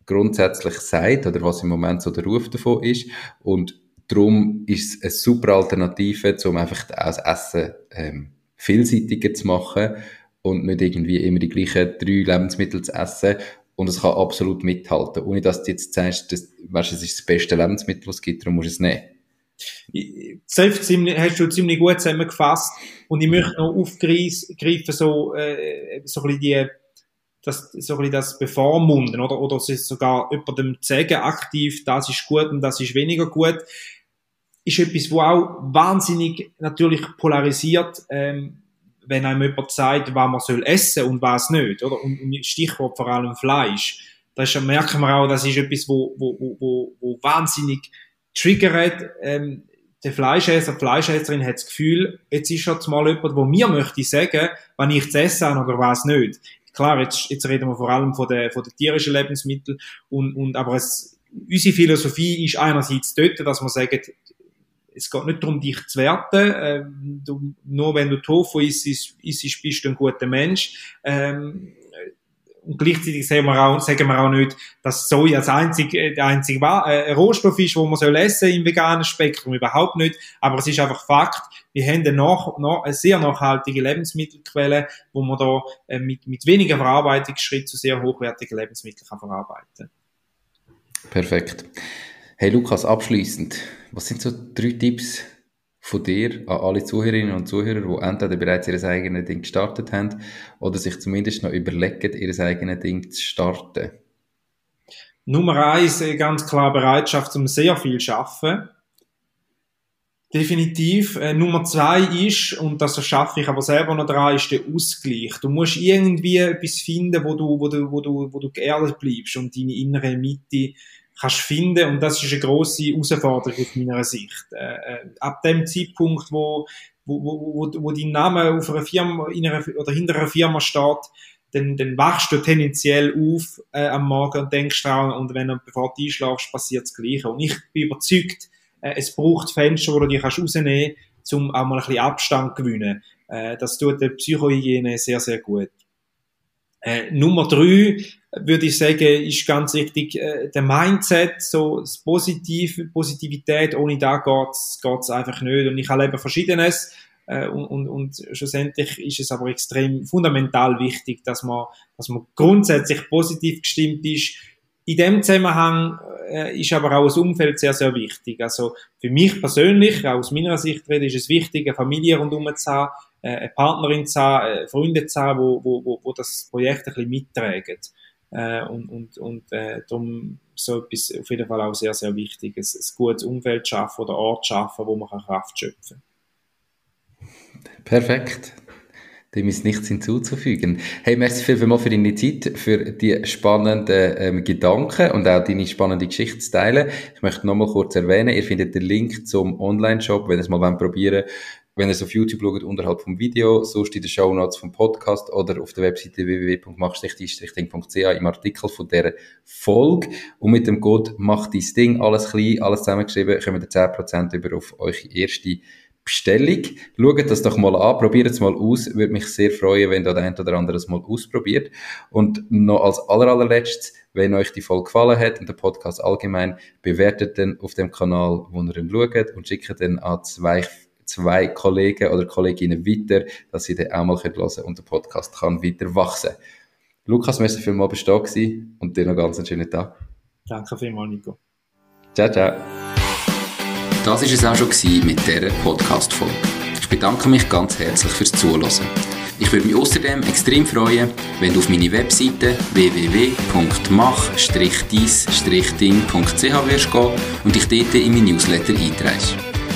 grundsätzlich sagt, oder was im Moment so der Ruf davon ist. Und darum ist es eine super Alternative, um einfach das Essen ähm, vielseitiger zu machen und nicht irgendwie immer die gleichen drei Lebensmittel zu essen. Und es kann absolut mithalten, ohne dass du jetzt sagst, dass, weißt, es ist das beste Lebensmittel, was es gibt, darum musst du es nehmen. Selbst hast du ziemlich gut zusammengefasst. Und ich möchte noch aufgreifen, so, äh, so ein bisschen die, das, so ein bisschen das Bevormunden, oder, oder sogar jemandem zu sagen, aktiv, das ist gut und das ist weniger gut, ist etwas, wo auch wahnsinnig natürlich polarisiert, ähm, wenn einem jemand sagt, was man soll essen und was nicht, oder? Und, und Stichwort vor allem Fleisch. Da merken wir auch, das ist etwas, wo, wo, wo, wo wahnsinnig triggert, ähm, der Fleischesser, die Fleischesserin hat das Gefühl, jetzt ist jetzt mal jemand, der mir möchte sagen, wenn ich zu essen habe oder was nicht. Klar, jetzt, jetzt reden wir vor allem von den, von den tierischen Lebensmitteln und, und, aber es, unsere Philosophie ist einerseits dort, dass man sagt, es geht nicht darum, dich zu werten. Ähm, du, nur wenn du Tofu isst, isst, isst, bist du ein guter Mensch. Ähm, und gleichzeitig sagen wir auch, sagen wir auch nicht, dass Soja das einzige, äh, der einzige äh, Rohstoff ist, wo man soll essen im veganen Spektrum, überhaupt nicht. Aber es ist einfach Fakt, wir haben eine, nach, nach, eine sehr nachhaltige Lebensmittelquelle, wo man da äh, mit, mit weniger Verarbeitungsschritt zu sehr hochwertigen Lebensmitteln kann verarbeiten. Perfekt. Hey Lukas, abschließend, was sind so drei Tipps, von dir an alle Zuhörerinnen und Zuhörer, die entweder bereits ihr eigenes Ding gestartet haben oder sich zumindest noch überlegen, ihr eigenes Ding zu starten? Nummer eins, ganz klar Bereitschaft um sehr viel arbeiten. Definitiv. Äh, Nummer zwei ist, und das schaffe ich aber selber noch dran, ist der Ausgleich. Du musst irgendwie etwas finden, wo du, wo du, wo du, wo du geerdet bleibst und deine innere Mitte kannst finden und das ist eine große Herausforderung aus meiner Sicht. Äh, äh, ab dem Zeitpunkt, wo wo, wo, wo, dein Name auf einer Firma in einer, oder hinter einer Firma steht, dann, dann wachst du tendenziell auf äh, am Morgen und denkst daran, und wenn du bevor du einschlafst, passiert das Gleiche. Und ich bin überzeugt, äh, es braucht Fenster, wo du dich kannst rausnehmen kannst, um auch mal ein bisschen Abstand zu gewinnen. Äh, das tut der Psychohygiene sehr, sehr gut. Äh, Nummer drei, würde ich sagen, ist ganz wichtig, äh, der Mindset, so das Positive, Positivität, ohne da geht's, geht's einfach nicht. Und ich erlebe Verschiedenes, äh, und, und, und schlussendlich ist es aber extrem fundamental wichtig, dass man, dass man grundsätzlich positiv gestimmt ist. In dem Zusammenhang äh, ist aber auch das Umfeld sehr, sehr wichtig. Also für mich persönlich, aus meiner Sicht ist es wichtig, eine Familie rundherum zu haben, eine Partnerin zu haben, äh, Freunde zu haben, wo, wo, wo, wo das Projekt ein bisschen mittragen. Äh, und und, und äh, darum so etwas auf jeden Fall auch sehr, sehr wichtig, ein, ein gutes Umfeld schaffen oder Ort schaffen, wo man Kraft schöpfen kann. Perfekt. Dem ist nichts hinzuzufügen. Hey, merci vielmals für deine Zeit, für die spannenden ähm, Gedanken und auch deine spannende Geschichte zu teilen. Ich möchte nochmal kurz erwähnen, ihr findet den Link zum Online-Shop, wenn ihr es mal probieren wollt, wenn ihr es auf YouTube schaut, unterhalb vom Video, sonst in den Show Notes vom Podcast oder auf der Webseite www.mach-ding.ch im Artikel von dieser Folge. Und mit dem Code «Mach dein Ding», alles klein, alles zusammengeschrieben, kommen ihr 10% über auf eure erste Bestellung. Schaut das doch mal an, probiert es mal aus. Würde mich sehr freuen, wenn da der ein oder andere es mal ausprobiert. Und noch als aller, allerletztes, wenn euch die Folge gefallen hat und der Podcast allgemein, bewertet den auf dem Kanal, wo ihr ihn schaut und schickt den an zwei zwei Kollegen oder Kolleginnen weiter, dass sie den auch mal hören können und der Podcast kann weiter wachsen. Lukas, merci vielmals bist du da und dir noch ganz einen schönen Tag. Danke vielmals, Nico. Ciao, ciao. Das war es auch schon mit dieser Podcast-Folge. Ich bedanke mich ganz herzlich fürs Zuhören. Ich würde mich außerdem extrem freuen, wenn du auf meine Webseite www.mach-dies-ding.ch wirst gehen und dich dort in mein Newsletter einträgst.